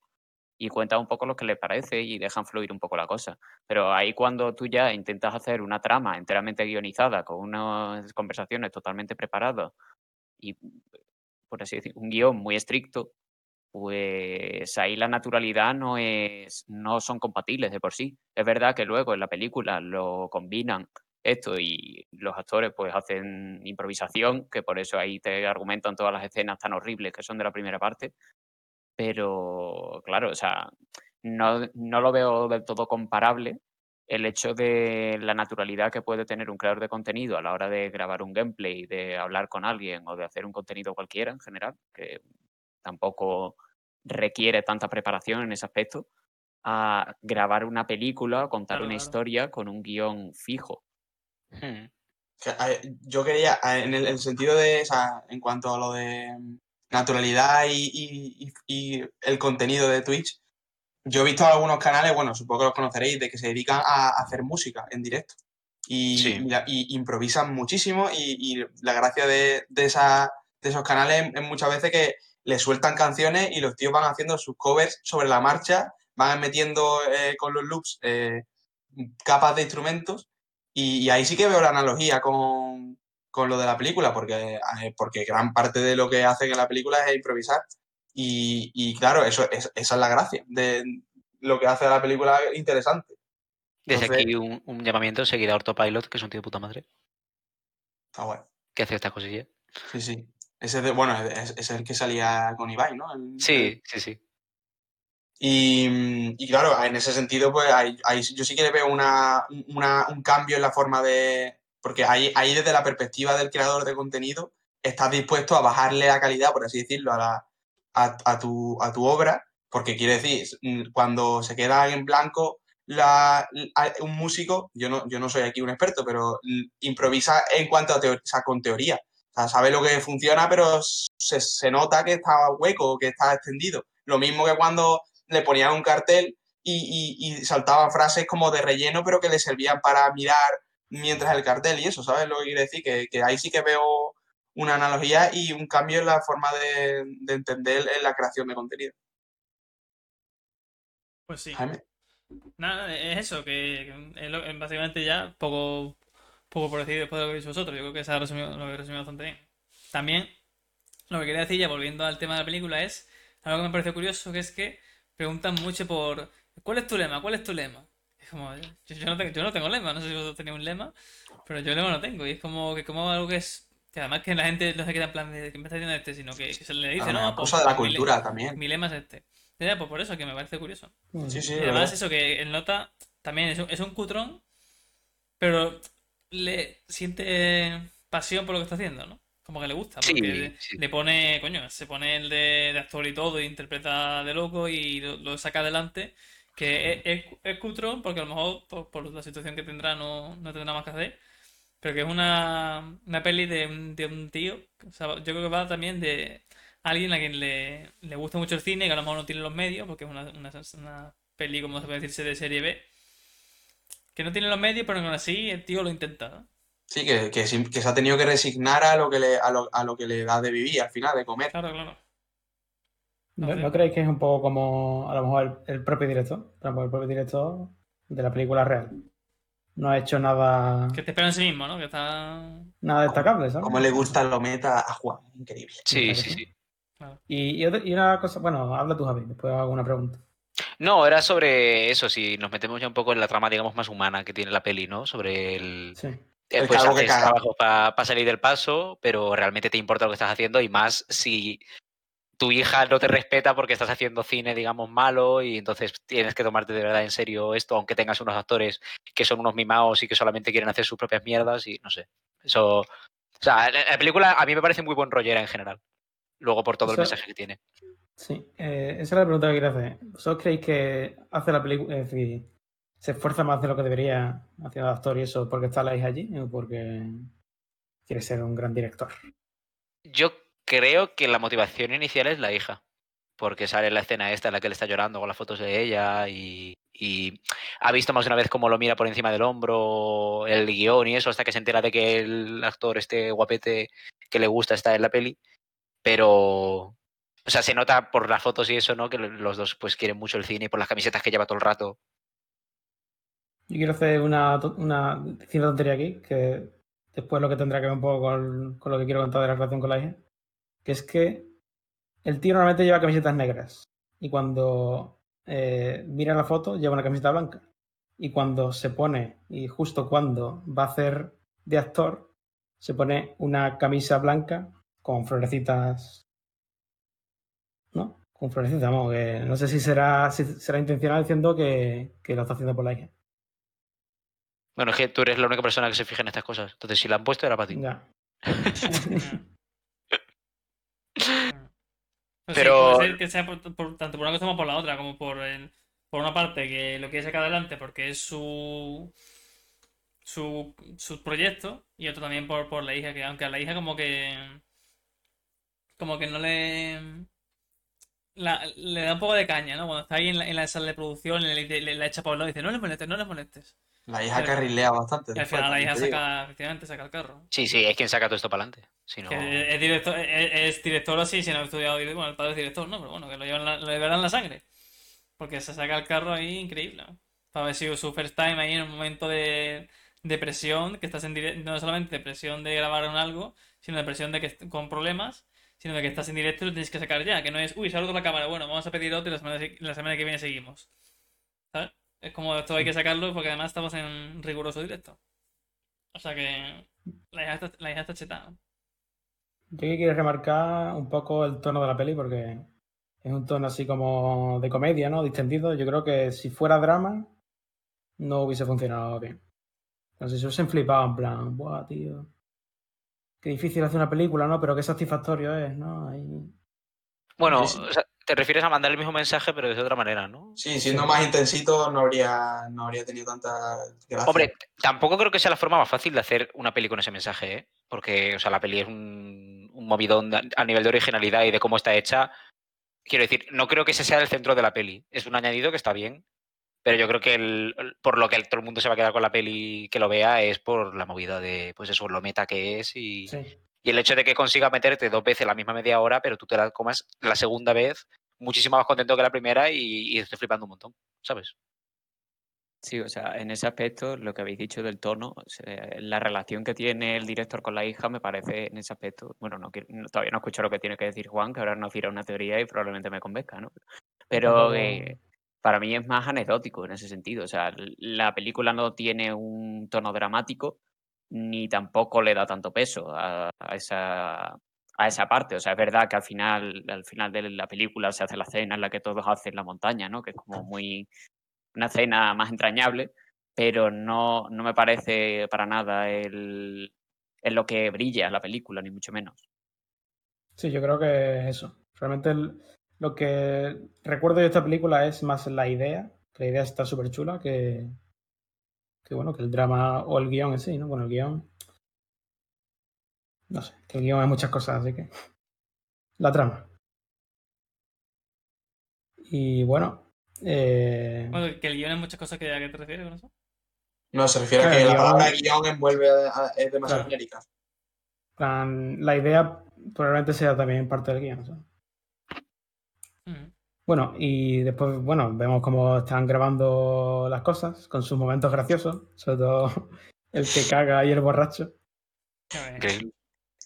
y cuentan un poco lo que les parece y dejan fluir un poco la cosa. Pero ahí cuando tú ya intentas hacer una trama enteramente guionizada con unas conversaciones totalmente preparadas y, por así decir, un guion muy estricto, pues ahí la naturalidad no es, no son compatibles de por sí. Es verdad que luego en la película lo combinan esto y los actores pues hacen improvisación, que por eso ahí te argumentan todas las escenas tan horribles que son de la primera parte. Pero claro, o sea, no, no lo veo del todo comparable el hecho de la naturalidad que puede tener un creador de contenido a la hora de grabar un gameplay, de hablar con alguien o de hacer un contenido cualquiera en general, que tampoco requiere tanta preparación en ese aspecto, a grabar una película, contar Claro, una claro. historia con un guion fijo. Hmm. Yo quería, en el, el sentido de, o sea, en cuanto a lo de naturalidad y, y- y- y el contenido de Twitch, yo he visto algunos canales, bueno, supongo que los conoceréis, de que se dedican a hacer música en directo. Y, Sí. y improvisan muchísimo y, y la gracia de, de, esa- de esos canales es muchas veces que le sueltan canciones y los tíos van haciendo sus covers sobre la marcha, van metiendo eh, con los loops eh, capas de instrumentos y, y ahí sí que veo la analogía con, con lo de la película, porque, eh, porque gran parte de lo que hacen en la película es improvisar. Y, y claro, eso, es- esa es la gracia de lo que hace la película interesante. Desde Entonces- aquí un, un llamamiento seguida a Autopilot, que es un tío de puta madre, Está bueno. que hace estas cosillas. Sí, sí. Ese de, bueno, es, es el que salía con Ibai, ¿no? El- Sí, sí, sí. Y, y claro, en ese sentido, pues ahí, ahí yo sí que le veo una, una- un cambio en la forma de. Porque ahí, ahí desde la perspectiva del creador de contenido, estás dispuesto a bajarle la calidad, por así decirlo, a, la, a, a tu, a tu obra, porque quiere decir, mm, cuando se queda en blanco, la, un músico, yo no, yo no soy aquí un experto, pero l- improvisa en cuanto a teoría, o sea, con teoría. O sea, sabe lo que funciona, pero se, se nota que está hueco, que está extendido. Lo mismo que cuando le ponían un cartel y, y, y saltaban frases como de relleno, pero que le servían para mirar mientras el cartel y eso, ¿sabes lo que quiere decir? Que, que ahí sí que veo una analogía y un cambio en la forma de, de entender en la creación de contenido. Pues sí. Jaime. Nada, es eso, que, es lo- básicamente ya poco, poco por decir después de lo que habéis vosotros. Yo creo que se ha resumido, lo he resumido bastante bien. También, lo que quería decir ya volviendo al tema de la película es algo que me parece curioso, que es que preguntan mucho por ¿cuál es tu lema? ¿Cuál es tu lema? Es como, yo, yo no tengo, yo no tengo lema, no sé si vosotros tenéis un lema, pero yo lema no tengo. Y es como que como algo que es, que además que la gente no se queda en plan de que me está diciendo este, sino que, que se le dice, Una no, pues, cosa de la pues mi le- cultura también. Mi lema es este. Ya, pues por eso que me parece curioso. Sí, sí, Y de además verdad. eso, que el nota también es un, es un cutrón, pero le siente pasión por lo que está haciendo, ¿no? Como que le gusta, Sí, porque sí. le pone, coño, se pone el de, de actor y todo, y interpreta de loco y lo, lo saca adelante. Que es, es, es cutrón, porque a lo mejor por, por la situación que tendrá no, no tendrá más que hacer. Pero que es una, una peli de un, de un tío. o sea, yo creo que va también de alguien a quien le, le gusta mucho el cine, que a lo mejor no tiene los medios, porque es una, una, una peli, como se puede decirse, de serie B. Que no tiene los medios, pero aún así el tío lo intenta. ¿no? Sí, que, que, se ha tenido que resignar a lo que le, a lo, a lo que le da de vivir al final, de comer. Claro, claro. ¿No, no creéis que es un poco como a lo mejor el, el propio director? El propio director de la película real. No ha hecho nada, Que te espera en sí mismo, ¿no? Que está. nada destacable, ¿sabes? Como le gusta lo meta a Juan, increíble. Sí, sí, sí. y otra- y una cosa, bueno, habla tú, Javi, después hago una pregunta. No, era sobre eso, si nos metemos ya un poco en la trama, digamos, más humana que tiene la peli, ¿no? Sobre el... Sí. eh, El pues que haces caga. trabajo para salir del paso, pero realmente te importa lo que estás haciendo y más si tu hija no te respeta porque estás haciendo cine, digamos, malo y entonces tienes que tomarte de verdad en serio esto, aunque tengas unos actores que son unos mimados y que solamente quieren hacer sus propias mierdas y no sé. Eso... O sea, la la película a mí me parece muy buen rollera en general. Luego por todo el mensaje que tiene. Sí, eh, esa es la pregunta que quería hacer. ¿Vosotros creéis que hace la película, es decir, se esfuerza más de lo que debería haciendo de actor y eso porque está la hija allí o porque quiere ser un gran director? Yo creo que la motivación inicial es la hija, porque sale la escena esta en la que él está llorando con las fotos de ella y, y ha visto más de una vez cómo lo mira por encima del hombro, el guion y eso, hasta que se entera de que el actor este guapete que le gusta está en la peli, pero, o sea, se nota por las fotos y eso, ¿no? Que los dos pues quieren mucho el cine y por las camisetas que lleva todo el rato. Yo quiero hacer una, una una tontería aquí, que después lo que tendrá que ver un poco con, lo que quiero contar de la relación con la hija, que es que el tío normalmente lleva camisetas negras y cuando eh, mira la foto lleva una camiseta blanca y cuando se pone, y justo cuando va a hacer de actor, se pone una camisa blanca con florecitas. Con florecitas, vamos, que no sé si será, si será intencional diciendo que, que lo está haciendo por la hija. Bueno, es que tú eres la única persona que se fija en estas cosas, entonces si la han puesto era para ti. Ya. Pero- sí, puede ser que sea por- por- tanto por una cosa como por la otra, como por el- por una parte que lo quiere sacar adelante porque es su su, su proyecto y otro también por, por la hija, que aunque a la hija como que como que no le la- le da un poco de caña, ¿no? Cuando está ahí en la, en la sala de producción le, le, le- la echa el lado y dice, no le molestes, no le molestes. La hija Pero- carrilea bastante. Y al final la hija saca, efectivamente saca el carro. Sí, sí, es quien saca todo esto para adelante. Si no... Que es director, es, es director así, si no ha estudiado, bueno, el padre es director, no, pero bueno, que lo llevan la, lo llevarán en la sangre. Porque se saca el carro ahí increíble, ¿no? Para haber sido su first time ahí en un momento de, de presión, que estás en directo, no solamente de presión de grabar en algo, sino de presión de que con problemas, sino que estás en directo y lo tienes que sacar ya, que no es, uy, roto la cámara, bueno, vamos a pedir otro y la semana, que viene seguimos. ¿Sabes? Es como esto hay que sacarlo porque además estamos en riguroso directo. O sea que la hija está, la chetada. Yo aquí quiero remarcar un poco el tono de la peli porque es un tono así como de comedia, ¿no? Distendido. Yo creo que si fuera drama no hubiese funcionado bien. No sé si hubiesen flipado en plan, buah, tío. Qué difícil hacer una película, ¿no? Pero qué satisfactorio es, ¿no? Ahí... Bueno, Sí, sí. o sea, te refieres a mandar el mismo mensaje, pero de otra manera, ¿no? Sí, siendo más intensito no habría, no habría tenido tanta gracia. Hombre, tampoco creo que sea la forma más fácil de hacer una peli con ese mensaje, ¿eh? Porque, o sea, la peli es un, un movidón a nivel de originalidad y de cómo está hecha. Quiero decir, no creo que ese sea el centro de la peli. Es un añadido que está bien, pero yo creo que el- por lo que el- todo el mundo se va a quedar con la peli que lo vea es por la movida de, pues eso, lo meta que es y, Sí. y el hecho de que consiga meterte dos veces la misma media hora, pero tú te la comas la segunda vez muchísimo más contento que la primera y, y estoy flipando un montón, ¿sabes? Sí, o sea, en ese aspecto, lo que habéis dicho del tono, o sea, la relación que tiene el director con la hija me parece en ese aspecto, bueno, no, quiero- no- todavía no escucho lo que tiene que decir Juan, que ahora nos dirá una teoría y probablemente me convenzca, ¿no? Pero eh, para mí es más anecdótico en ese sentido, o sea, la película no tiene un tono dramático ni tampoco le da tanto peso a, a esa a esa parte, o sea, es verdad que al final al final de la película se hace la cena en la que todos hacen la montaña, ¿no? Que es como muy una escena más entrañable, pero no, no me parece para nada el, en lo que brilla la película, ni mucho menos. Sí, yo creo que es eso. Realmente el- lo que recuerdo de esta película es más la idea, que la idea está súper chula, que, que bueno, que el drama o el guion en sí, ¿no? Bueno, el guion... No sé, que el guion es muchas cosas, así que... La trama. Y bueno... eh, Bueno, que el guion es muchas cosas que a qué te refieres con eso. No, se refiere a que la palabra guion envuelve a- a- es demasiado Claro. genérica. la idea probablemente sea también parte del guion. ¿sabes? Bueno, y después, bueno, vemos cómo están grabando las cosas con sus momentos graciosos, sobre todo el que caga y el borracho.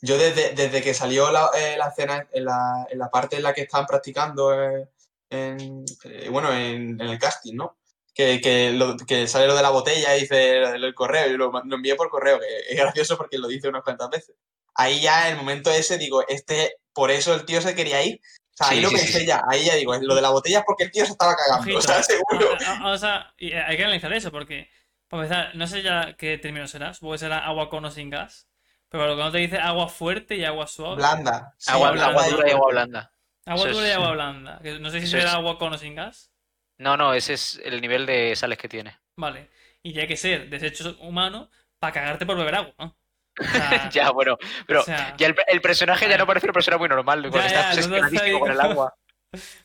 Yo desde, desde que salió la, eh, la escena, en la, en la parte en la que están practicando, eh, en, eh, bueno, en, en el casting, ¿no? Que, que, lo- que sale lo de la botella y dice el, el correo, y lo, lo envié por correo, que es gracioso porque lo dice unas cuantas veces. Ahí ya, en el momento ese, digo, este, por eso el tío se quería ir. O sea, ahí Sí, lo sí, pensé sí. ya, ahí ya digo, lo de la botella es porque el tío se estaba cagando, Ojito, o sea, ¿eh? seguro. Ah, ah, O sea, y hay que analizar eso porque, para empezar, no sé ya qué término será. Supongo que será agua con o sin gas. Pero lo que no te dice agua fuerte y agua suave. Blanda. Sí, agua, blanda agua dura y agua blanda. Agua dura y es- agua blanda. que no sé si será es- agua con o sin gas. No, no, ese es el nivel de sales que tiene. Vale. Y ya hay que ser desecho humano para cagarte por beber agua, ¿no? O sea, ya, bueno, pero o sea, ya el, el personaje ya no parece una persona muy normal, porque Ya, está obsesionadísimo con el agua.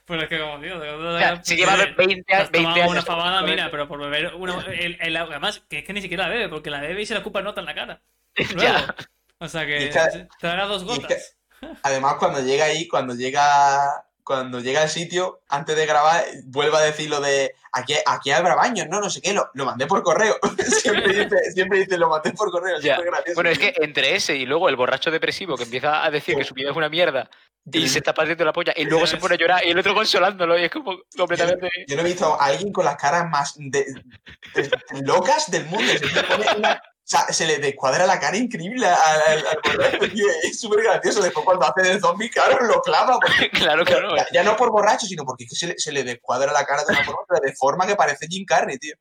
Pues es que como digo, de- O sea, si lleva 20, te has 20 tomado años. una fabada, con mira, pero por beber una, el, el agua. Además, que es que ni siquiera la bebe, porque la bebe y se la ocupa nota en la cara. Luego. Ya. O sea que es que- te dará dos y es que- gotas. Además, cuando llega ahí, cuando llega, cuando llega al sitio, antes de grabar, vuelve a decir lo de aquí, aquí habrá baños, no, no sé qué, lo, lo mandé por correo. siempre, dice, siempre dice, lo mandé por correo. Ya. siempre gracioso. Bueno, es que entre ese y luego el borracho depresivo que empieza a decir que su vida es una mierda y se está partiendo la polla y luego se pone a llorar y el otro consolándolo y es como completamente... Yo no he visto a alguien con las caras más de- de- locas del mundo. Se, pone una- sea, se le descuadra la cara increíble al, borracho, tío. Es súper gracioso. Después cuando hace de zombie, claro, lo clava. porque- claro, claro. ya, ya no por borracho, sino porque es que se le, se le descuadra la cara de una forma, de forma que parece Jim Carrey, tío.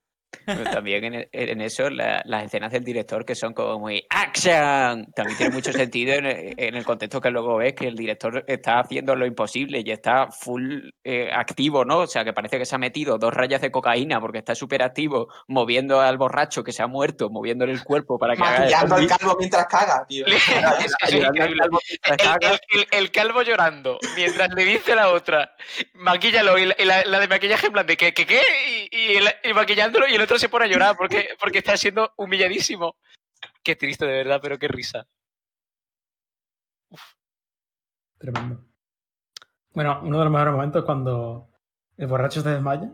Pero también en, e- en eso la- las escenas del director que son como muy ¡Action! También tiene mucho sentido en el, en el contexto que luego ves que el director está haciendo lo imposible y está full eh, activo, ¿no? O sea, que parece que se ha metido dos rayas de cocaína porque está súper activo moviendo al borracho que se ha muerto, moviéndole el cuerpo para que haga el Maquillando al calvo mientras caga, tío. Es- El, calvo llorando, mientras le dice a la otra, maquíllalo, y la, y la- la de maquillaje en plan de ¿qué, qué, qué? Y, y maquillándolo, y el otro se pone a llorar porque, porque está siendo humilladísimo. Qué triste, de verdad, pero qué risa. Tremendo. Bueno, uno de los mejores momentos es cuando el borracho se desmaya,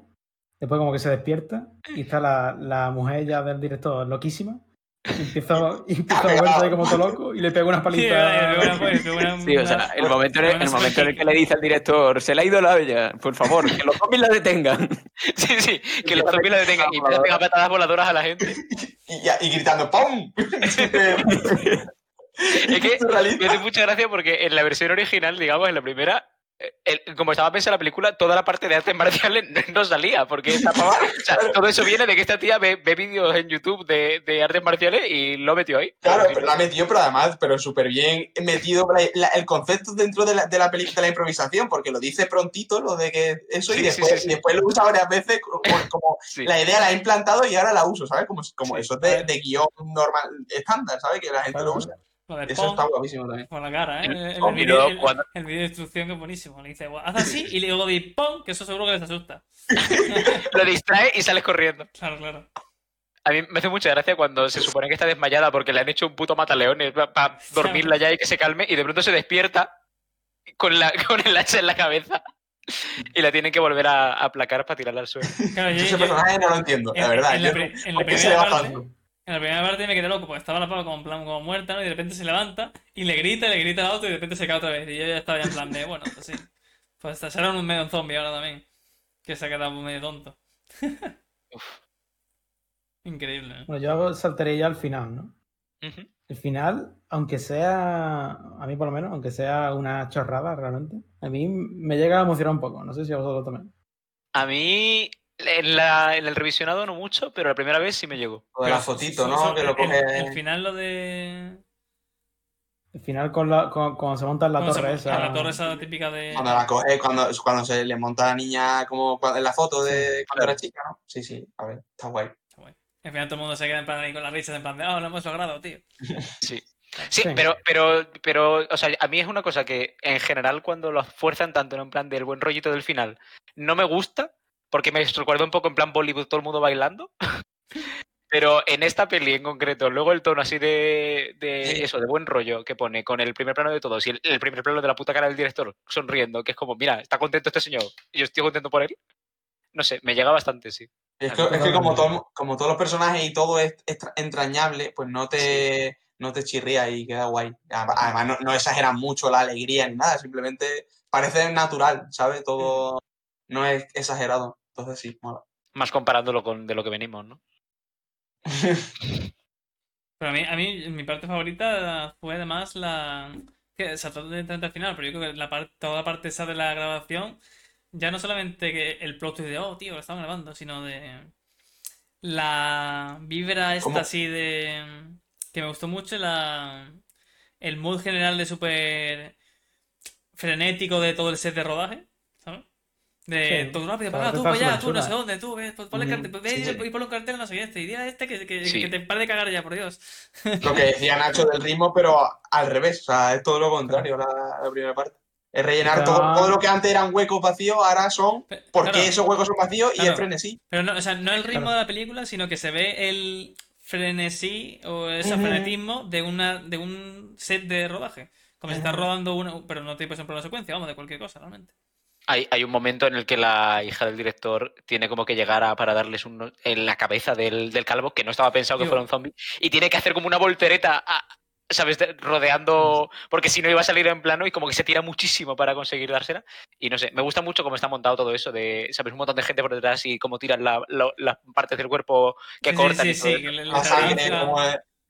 después como que se despierta y está la, la mujer ya del director loquísima empieza, a moverse ahí como todo loco y le pega una Sí, paliza. eh, una- pues, una- Sí, o sea, el momento, en el, momento en el que le dice al director, se le ha ido la olla, por favor, que los zombies la detengan. Sí, sí, que los zombies la detengan y empieza a pegar patadas voladoras a la gente. Y, gritando ¡Pum! Es que me hace mucha gracia porque en la versión original, digamos, en la primera, el- como estaba pensada la película, toda la parte de artes marciales no, no salía, porque esta pava- o sea, todo eso viene de que esta tía ve, ve vídeos en YouTube de, de artes marciales y lo metió ahí. Claro, pero la metió, pero además, pero súper bien metido la- la- el concepto dentro de la, de la peli- de la improvisación, porque lo dice prontito, lo de que eso, Sí, y después, sí, sí. y después lo usa varias veces como, como Sí. la idea la he implantado y ahora la uso, ¿sabes? Como, como Sí. eso es de, de guion normal, estándar, ¿sabes? Que la gente Claro. lo usa. Lo del Eso pong, está guapísimo también. con la cara, ¿eh? El El, vídeo de instrucción que es buenísimo. Le dice, haz así y luego di pong, que eso seguro que les asusta. Lo distrae y sales corriendo. Claro, claro. A mí me hace mucha gracia cuando se supone que está desmayada porque le han hecho un puto mataleones para dormirla ya y que se calme y de pronto se despierta con, la, con el hacha en la cabeza y la tienen que volver a aplacar para tirarla al suelo. Claro, yo- Ese yo- personaje no lo entiendo, la verdad. en la yo pri- no- en la ¿por qué se le va parte- tanto? En la primera parte me quedé loco, porque estaba la pava como en plan como muerta, ¿no? Y de repente se levanta y le grita, le grita al otro y de repente se cae otra vez. Y yo ya estaba ya en plan de, bueno, pues sí. Pues será un medio zombie ahora también. Que se ha quedado medio tonto. Increíble, ¿eh? Bueno, yo saltaría ya al final, ¿no? El final, aunque sea, a mí por lo menos, aunque sea una chorrada realmente, a mí me llega a emocionar un poco. No sé si a vosotros también. A mí en, la- en el revisionado no mucho, pero la primera vez sí me llegó. Lo de la fotito, ¿no? que lo coge. el, final lo de. El final con la, con- cuando se monta en la cuando torre esa. La torre esa típica de. Cuando la coge, cuando, cuando se le monta a la niña, como en la foto de cuando era chica, ¿no? Sí, sí, a ver, está guay. Está guay. Al final todo el mundo se queda en plan ahí con las risas, en plan de, ah, lo hemos logrado, tío. Sí. Sí, Sí. pero, pero, pero, o sea, a mí es una cosa que en general cuando lo fuerzan tanto en plan del buen rollito del final, no me gusta, porque me recuerda un poco en plan Bollywood, todo el mundo bailando. Pero en esta peli en concreto, luego el tono así de, de Sí. eso, de buen rollo que pone con el primer plano de todos y el, el primer plano de la puta cara del director sonriendo, que es como, mira, está contento este señor y yo estoy contento por él. No sé, me llega bastante, sí. Es que, es que como, todo- como todos los personajes y todo es entrañable, pues no te, no te chirría y queda guay. Además, además no, no exageran mucho la alegría ni nada, simplemente parece natural, ¿sabes? Todo no es exagerado. Entonces sí, mola. Más comparándolo con de lo que venimos, ¿no? Pero a mí, a mí mi parte favorita fue además la. que saltó directamente al final, pero yo creo que la parte, toda la parte esa de la grabación, ya no solamente que el plot twist de, oh, tío, lo estaban grabando, sino de. La vibra esta ¿Cómo? así de. que me gustó mucho, la. el mood general de súper. frenético de todo el set de rodaje. De Sí, todo rápido, la para tú para allá, tú no sé dónde, tú, ves, pues ponle cartel, pues ve sí, y- sí. y ponle un cartel, no sé qué, este, y a este que, que, Sí. que te pare de cagar ya, por Dios. Lo que decía Nacho del ritmo, pero al revés. O sea, es todo lo contrario la, la primera parte. Es rellenar todo, todo lo que antes eran huecos vacíos, ahora son porque claro, esos huecos son vacíos y el frenesí. Pero no, o sea, no el ritmo Claro. de la película, sino que se ve el frenesí o ese frenetismo de una de un set de rodaje. Como si estás rodando una, pero no te por ejemplo una secuencia, vamos, de cualquier cosa, realmente. Hay, hay un momento en el que la hija del director tiene como que llegar a, para darles un, en la cabeza del, del calvo, que no estaba pensado que fuera un zombie, y tiene que hacer como una voltereta, a- ¿sabes? De- rodeando, porque si no iba a salir en plano y como que se tira muchísimo para conseguir dársela. Y no sé, me gusta mucho cómo está montado todo eso, de, ¿sabes? Un montón de gente por detrás y cómo tiran la- la- las partes del cuerpo que Sí, cortan. sí, y todo sí, eso.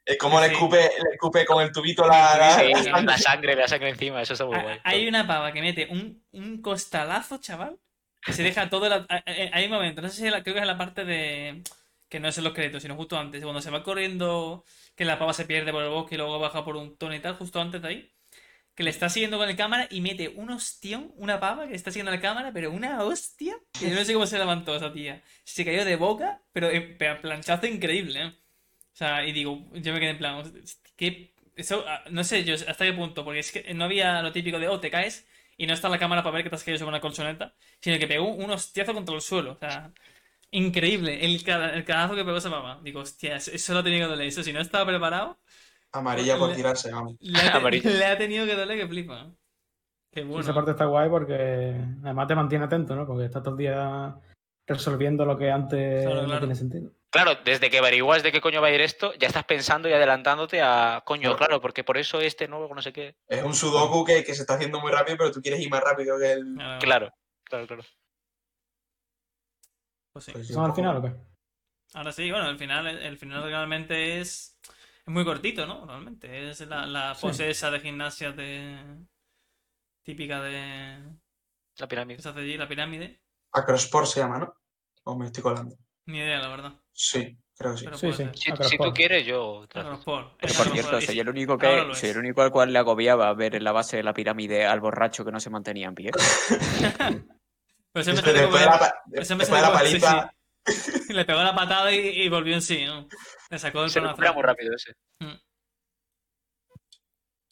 La como, es- como le, Sí. escupe, le escupe con el tubito la, la- Sí, la la sangre. la sangre encima, eso está muy Ha- guay. Hay una pava que mete un, un costalazo, chaval, que se deja todo. la- a- a- Hay un momento, no sé si es la- creo que es en la parte de. que no es en los créditos, sino justo antes, cuando se va corriendo, que la pava se pierde por el bosque y luego baja por un tono y tal, justo antes de ahí. Que le está siguiendo con el cámara y mete un hostión, una pava que está siguiendo la cámara, pero una hostia. Que yo no sé cómo se levantó esa tía. Se cayó de boca, pero en planchazo increíble, ¿eh? O sea, y digo, yo me quedé en plan, ¿qué? Eso, ah, no sé yo hasta qué punto, porque es que no había lo típico de, oh, te caes y no está la cámara para ver que te has caído sobre una colchoneta, sino que pegó un hostiazo contra el suelo. O sea, increíble el, el cagazo que pegó esa mamá. Digo, hostia, eso- lo ha tenido que doler. Eso si no estaba preparado, Amarilla por Le- tirarse, vamos. le ha, le ha tenido que doler que flipa. Qué bueno. Esa parte está guay porque además te mantiene atento, ¿no? Porque estás todo el día resolviendo lo que antes Claro, no tiene sentido. Claro, desde que averiguas de qué coño va a ir esto, ya estás pensando y adelantándote a coño, Claro. claro, porque por eso este nuevo no sé qué. Es un sudoku que, que se está haciendo muy rápido, pero tú quieres ir más rápido que el. Claro, Claro, claro, claro. pues sí. Pues yo ¿Son al final o qué? Ahora sí, bueno, el final, el final realmente es, es muy cortito, ¿no? Realmente. Es la, la Sí. pose esa de gimnasia de. típica de. La pirámide. se hace allí, la pirámide. Acrosport se llama, ¿no? O me estoy colando. Ni idea, la verdad. Sí, creo que sí. Pero Sí, puede sí. ser. Si, tú quieres, yo. Pero por cierto, soy el único que el único al cual le agobiaba ver en la base de la pirámide al borracho que no se mantenía en pie. Pero siempre Después, la, pa- ese me después de la sí, paliza, sí. Le pegó la patada y, y volvió en sí, ¿no? Le sacó del Se recupera muy rápido ese. Hombre,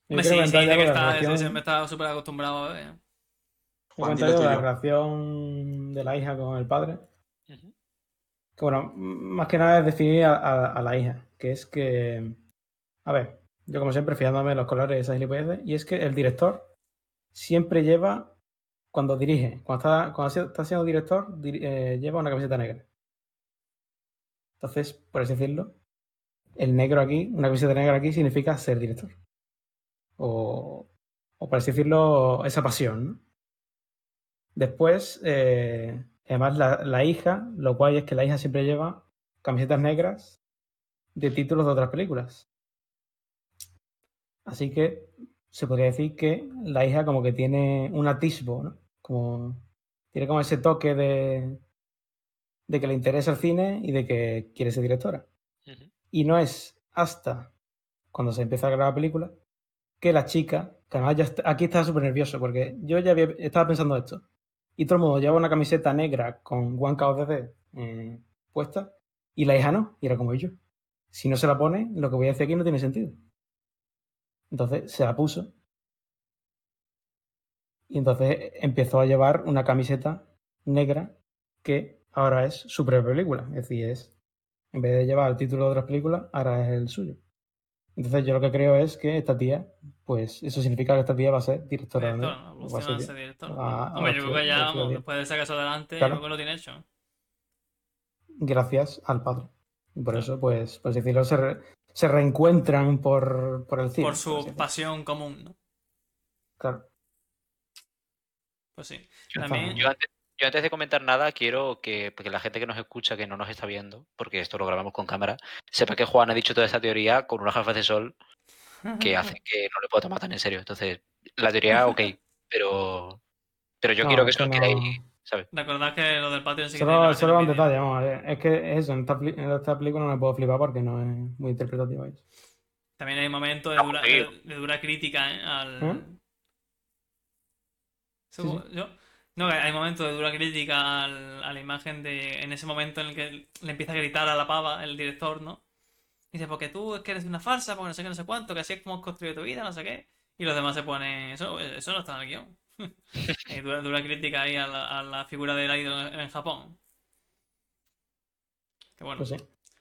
quiero sí, sí, que está, relación- siempre está súper acostumbrado a ver. dilo yo de la relación de la hija con el padre. Que bueno, más que nada es definir a, la hija, que es que, a ver, yo como siempre fijándome en los colores de esas gilipolleces, y es que el director siempre lleva, cuando dirige, cuando está, cuando siendo director, eh, lleva una camiseta negra. Entonces, por así decirlo, el negro aquí, una camiseta negra aquí significa ser director. O, o por así decirlo, esa pasión, ¿no? Después, eh, además, la, la hija, lo cual es que la hija siempre lleva camisetas negras de títulos de otras películas. Así que se podría decir que la hija como que tiene un atisbo, ¿no? Como tiene como ese toque de, de que le interesa el cine y de que quiere ser directora. Y no es hasta cuando se empieza a grabar la película que la chica, que además ya está- aquí estaba súper nervioso porque yo ya había- estaba pensando esto. Y todo el mundo lleva una camiseta negra con One KODD eh, puesta y la hija no. Y era como yo. Si no se la pone, lo que voy a decir aquí no tiene sentido. Entonces se la puso. Y entonces empezó a llevar una camiseta negra que ahora es su propia película. Es decir, es, en vez de llevar el título de otras películas, ahora es el suyo. Entonces yo lo que creo es que esta tía, pues eso significa que esta tía va a ser directora. Director, ¿no? va a ser director. Ah, Hombre, yo creo que ya, vamos, después de ese caso adelante, Claro. yo creo que lo tiene hecho. gracias al padre. Y por Claro. eso, pues, por así decirlo, se, re- se reencuentran por, por el cine. Por su pasión común, ¿no? Claro. Pues sí. También. Yo antes, yo antes de comentar nada, quiero que, porque la gente que nos escucha, que no nos está viendo, porque esto lo grabamos con cámara, sepa que Juan ha dicho toda esta teoría con unas gafas de sol que hace que no le puedo tomar tan en serio. Entonces, la teoría, ok, pero, pero yo No, quiero que es eso que lo no- queráis, ¿sabes? Recordad que lo del Patreon sí que Solo, solo un detalle, vamos a ver. Es que eso, en esta, en esta película no me puedo flipar porque no es muy interpretativa. eso. También hay momentos de dura, de, de dura crítica, ¿eh? Al... ¿Eh? ¿Se Sí, ocupa- ¿Yo? No, que hay momentos de dura crítica al- a la imagen de. En ese momento en el que le empieza a gritar a la pava, el director, ¿no? Dice, porque tú es que eres una farsa, porque no sé qué, no sé cuánto, que así es como has construido tu vida, no sé qué. Y los demás se ponen. Eso, eso no está en el guion. Hay dura, dura crítica ahí a la, a la figura del idol en, en Japón. Que bueno, Pues sí,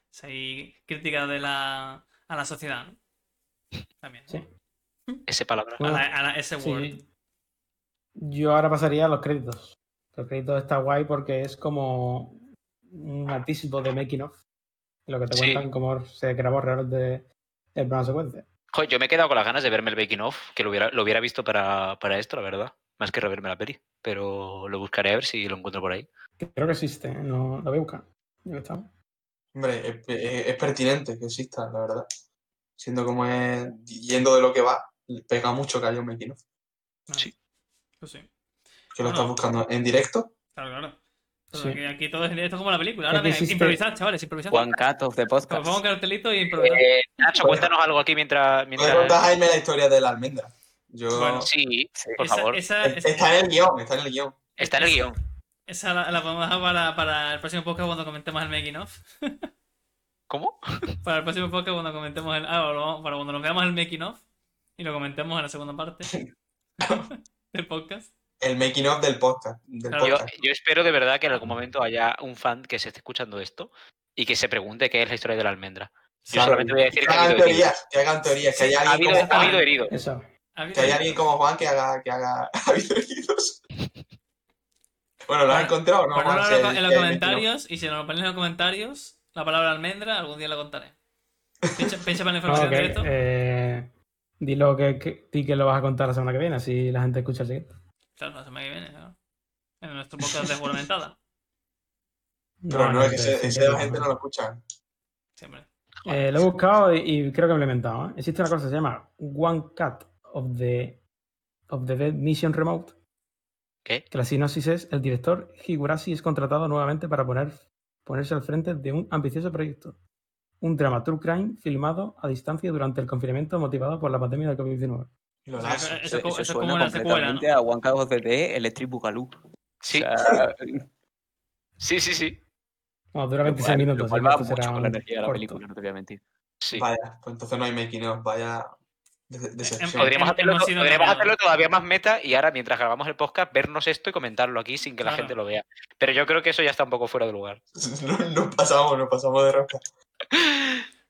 si hay crítica de la, a la sociedad, ¿no? También. ¿no? sí. Ese palabra. A, la, a la- ese Sí, word. Yo ahora pasaría a los créditos. Los créditos está guay porque es como un atisbo de making of. Lo que te Sí. cuentan cómo se grabó realmente el plano secuencia. Joder, yo me he quedado con las ganas de verme el making of, que lo hubiera, lo hubiera visto para, para esto, la verdad. Más que reverme la peli. Pero lo buscaré a ver si lo encuentro por ahí. Creo que existe, ¿eh? no lo voy a buscar. Ya que estamos. Hombre, es, es- es pertinente que exista, la verdad. Siendo como es, yendo de lo que va, pega mucho que haya un making of. Sí. Pues sí. Que lo estás buscando en directo. Claro, claro. Sí. aquí, aquí todo es en directo como la película. Ahora venga, improvisad, chavales, improvisad. One cut of the Pues podcast. pongo un cartelito y improvisad. Eh, Nacho, cuéntanos algo aquí mientras. Mientras... contar Jaime la historia de la almendra. Yo, Bueno, Sí, por esa, favor. esa, Es- esa- está en el guion, está en el guion. Está en el guion. esa la, la podemos dejar para, para el próximo podcast cuando comentemos el making of. ¿Cómo? Para el próximo podcast cuando comentemos el. Ah, para cuando nos veamos el making of y lo comentemos en la segunda parte del podcast. El making of del podcast. Del Claro, Yo, podcast. yo espero de verdad que en algún momento haya un fan que se esté escuchando esto y que se pregunte qué es la historia de la almendra. Yo Claro, solamente voy a decir que que ha hagan teorías, que hagan teorías, que haya Ha alguien habido, como ha Juan, habido heridos. Eso. ¿Ha- que haya alguien como Juan que haga, que haga ha habido heridos. Bueno, ¿lo has encontrado no? Juan? en Si los- en los comentarios y si nos lo ponéis en los comentarios la palabra almendra, algún día la contaré. Pincha para la información que, de esto. eh, dilo que, que, di que lo vas a contar la semana que viene, así la gente escucha el siguiente. Claro, la semana que viene, claro. En nuestro podcast de juramentada. Pero no, es que ese, ese la gente no lo escucha. Siempre. Eh, lo he buscado y, y creo que lo he inventado. ¿eh? Existe una cosa que se llama One Cut of the, of the Dead Mission Remote, ¿Qué? Que la sinopsis es, el director Higurashi es contratado nuevamente para poner, ponerse al frente de un ambicioso proyecto. Un drama true crime filmado a distancia durante el confinamiento motivado por la pandemia del COVID-19. Lo O sea, lazo. eso, Eso, es co- eso eso es suena como una secuela, ¿no? completamente a One the Dead, Electric Boogaloo. Sí, O sea, sí, sí, sí. Bueno, dura lo 26 cual- minutos. Lo va mucho será con la energía de la corto. película, no te voy a mentir. sí. Vaya, pues entonces no hay making of, vaya de- decepción. Podría- Podríamos, hacerlo, podríamos hacerlo todavía más meta y ahora, mientras grabamos el podcast, vernos esto y comentarlo aquí sin que la gente lo vea. Pero yo creo que eso ya está un poco fuera de lugar. No, nos pasamos, nos pasamos de rosca.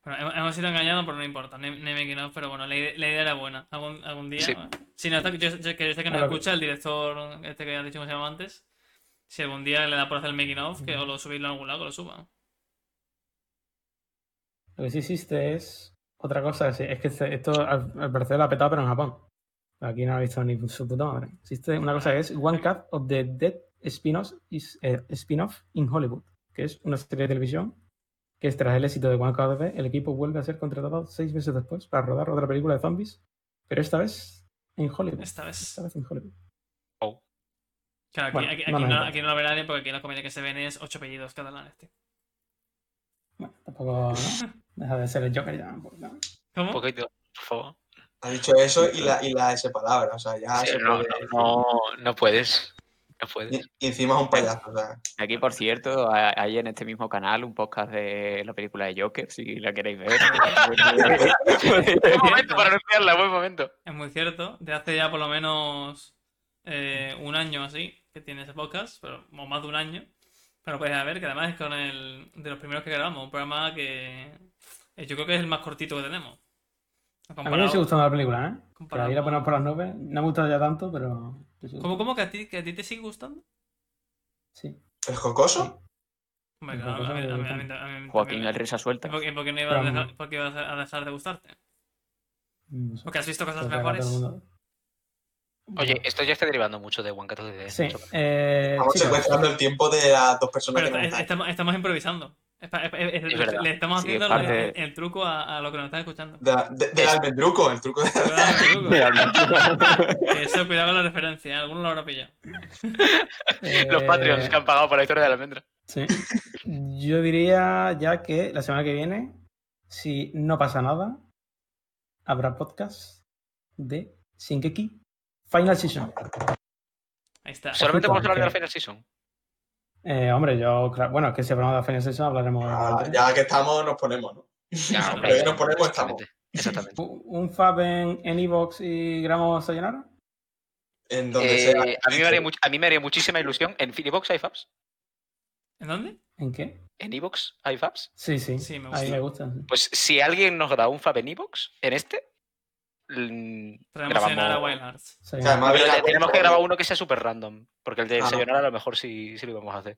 Bueno, hemos, sido engañados, pero no importa. Hay, no pero bueno, la, ide- la idea era buena. Algún, algún día. Sí. bueno. Si no, está- yo, yo- que sé que nos escucha el director, este que ha dicho que se llama antes. Si algún día le da por hacer el making of, que o lo subirlo a algún lado, que lo suba. Lo que sí existe es otra cosa. que sí, Es que este- esto al, parecer lo ha petado, pero en Japón. Aquí no lo ha visto ni su puta madre. Existe una cosa que es One Cut of the Dead Spin-off is- eh, spin-off in Hollywood, que es una serie de televisión que es tras el éxito de One the Dead, el equipo vuelve a ser contratado seis meses después para rodar otra película de zombies, pero esta vez en Hollywood. Esta vez. Esta vez en Hollywood. Claro, aquí, Bueno, aquí- no aquí nos no, importa. aquí no lo verá nadie porque aquí la comedia que se ven es ocho apellidos catalanes, tío. Bueno, tampoco ¿no? deja de ser el Joker ya. pues, ¿no? ¿Cómo? Un poquito, por favor. Ha dicho eso y la, y la S palabra, o sea, ya Sí, se no, puede no, decir. no, no puedes. No Y, puedes. y encima es un payaso, o sea. Aquí, por cierto, hay en este mismo canal un podcast de la película de Joker, si la queréis ver. Buen momento para anunciarla, buen momento. Es muy cierto. De hace ya por lo menos eh, un año así que tiene ese podcast, pero o más de un año. Pero puedes ver que además es con el de los primeros que grabamos, un programa que eh, yo creo que es el más cortito que tenemos. A mí me sigue gustando la película, ¿eh? Comparado ahí la ponemos por las nubes. No me ha gustado ya tanto, pero. ¿Cómo, cómo que a ti, que a ti te sigue gustando? Sí. ¿El jocoso? Joaquín el risa suelta. ¿Y por qué- por qué no ibas a dejar, por qué ibas a dejar de gustarte? No sé. Porque has visto cosas acá mejores. Oye, esto ya está derivando mucho de One Cat of the Dead. Sí, Mucho. eh, Estamos secuestrando el tiempo de las dos personas Pero que nos estamos, estamos improvisando. Es pa- es- es- Es verdad. Le estamos Sí, haciendo es parte el, el truco a, a lo que nos están escuchando. De de- del almendruco, el truco de. Que Eso, cuidado con la referencia, ¿eh? alguno lo habrá pillado. Los Patreons que han pagado por la historia de la almendra. Sí. Yo diría ya que la semana que viene, si no pasa nada, habrá podcast de Shingeki Final Season. Ahí está. Solamente vamos a hablar de la final season. Eh, hombre, yo, claro, bueno, es que si hablamos de la Final Season hablaremos. Ah, ya que estamos, nos ponemos, ¿no? Ya, ya nos ponemos, estamos. Exactamente. Exactamente. Un Fab en, en Evox y grabamos Sayonara. En donde Eh, sea. a, mí me haría much- a mí me haría muchísima ilusión. ¿En Filibox hay Fabs? ¿En dónde? ¿En qué? ¿En Evox hay Fabs? Sí, sí. Sí, me gusta. mí me gusta. Pues si alguien nos da un Fab en Evox, en este, mm, además Pero tenemos que grabar uno que sea súper random. Porque el de Ah. Sayonara a lo mejor sí, sí lo íbamos a hacer.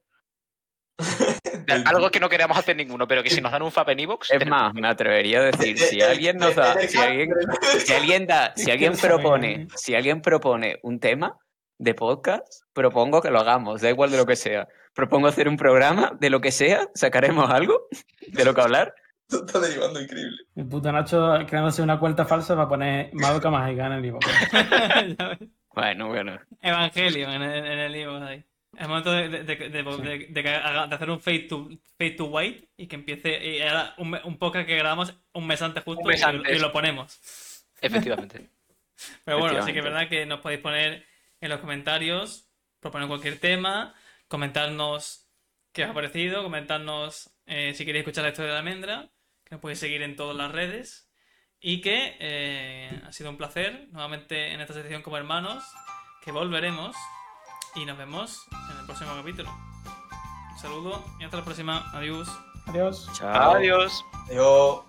Algo que no queramos hacer ninguno, pero que si nos dan un Fab en Evox. Es tenemos- más, me atrevería a decir, si alguien nos da, si alguien, si alguien da, si alguien propone, si alguien propone un tema de podcast, propongo que lo hagamos, da igual de lo que sea. Propongo hacer un programa de lo que sea, sacaremos algo de lo que hablar. Esto está derivando increíble. El puto Nacho creándose una cuenta falsa para poner Madoka Mágica en el ves. Bueno, bueno. Evangelio en el, en el libro ahí. Es momento de, de, de, de- de- de que haga- de hacer un fade to, fade to white y que empiece y ahora un, un podcast que grabamos un mes antes justo mes y, antes. y lo ponemos. Efectivamente. Pero bueno, sí que es Efectivamente. verdad que nos podéis poner en los comentarios, proponer cualquier tema, comentarnos qué os ha parecido, comentarnos eh, si queréis escuchar la historia de la almendra, nos podéis seguir en todas las redes. Y que eh, ha sido un placer nuevamente en esta sección como hermanos, que volveremos y nos vemos en el próximo capítulo. Un saludo y hasta la próxima. Adiós. Adiós. Chao. Adiós. Yo.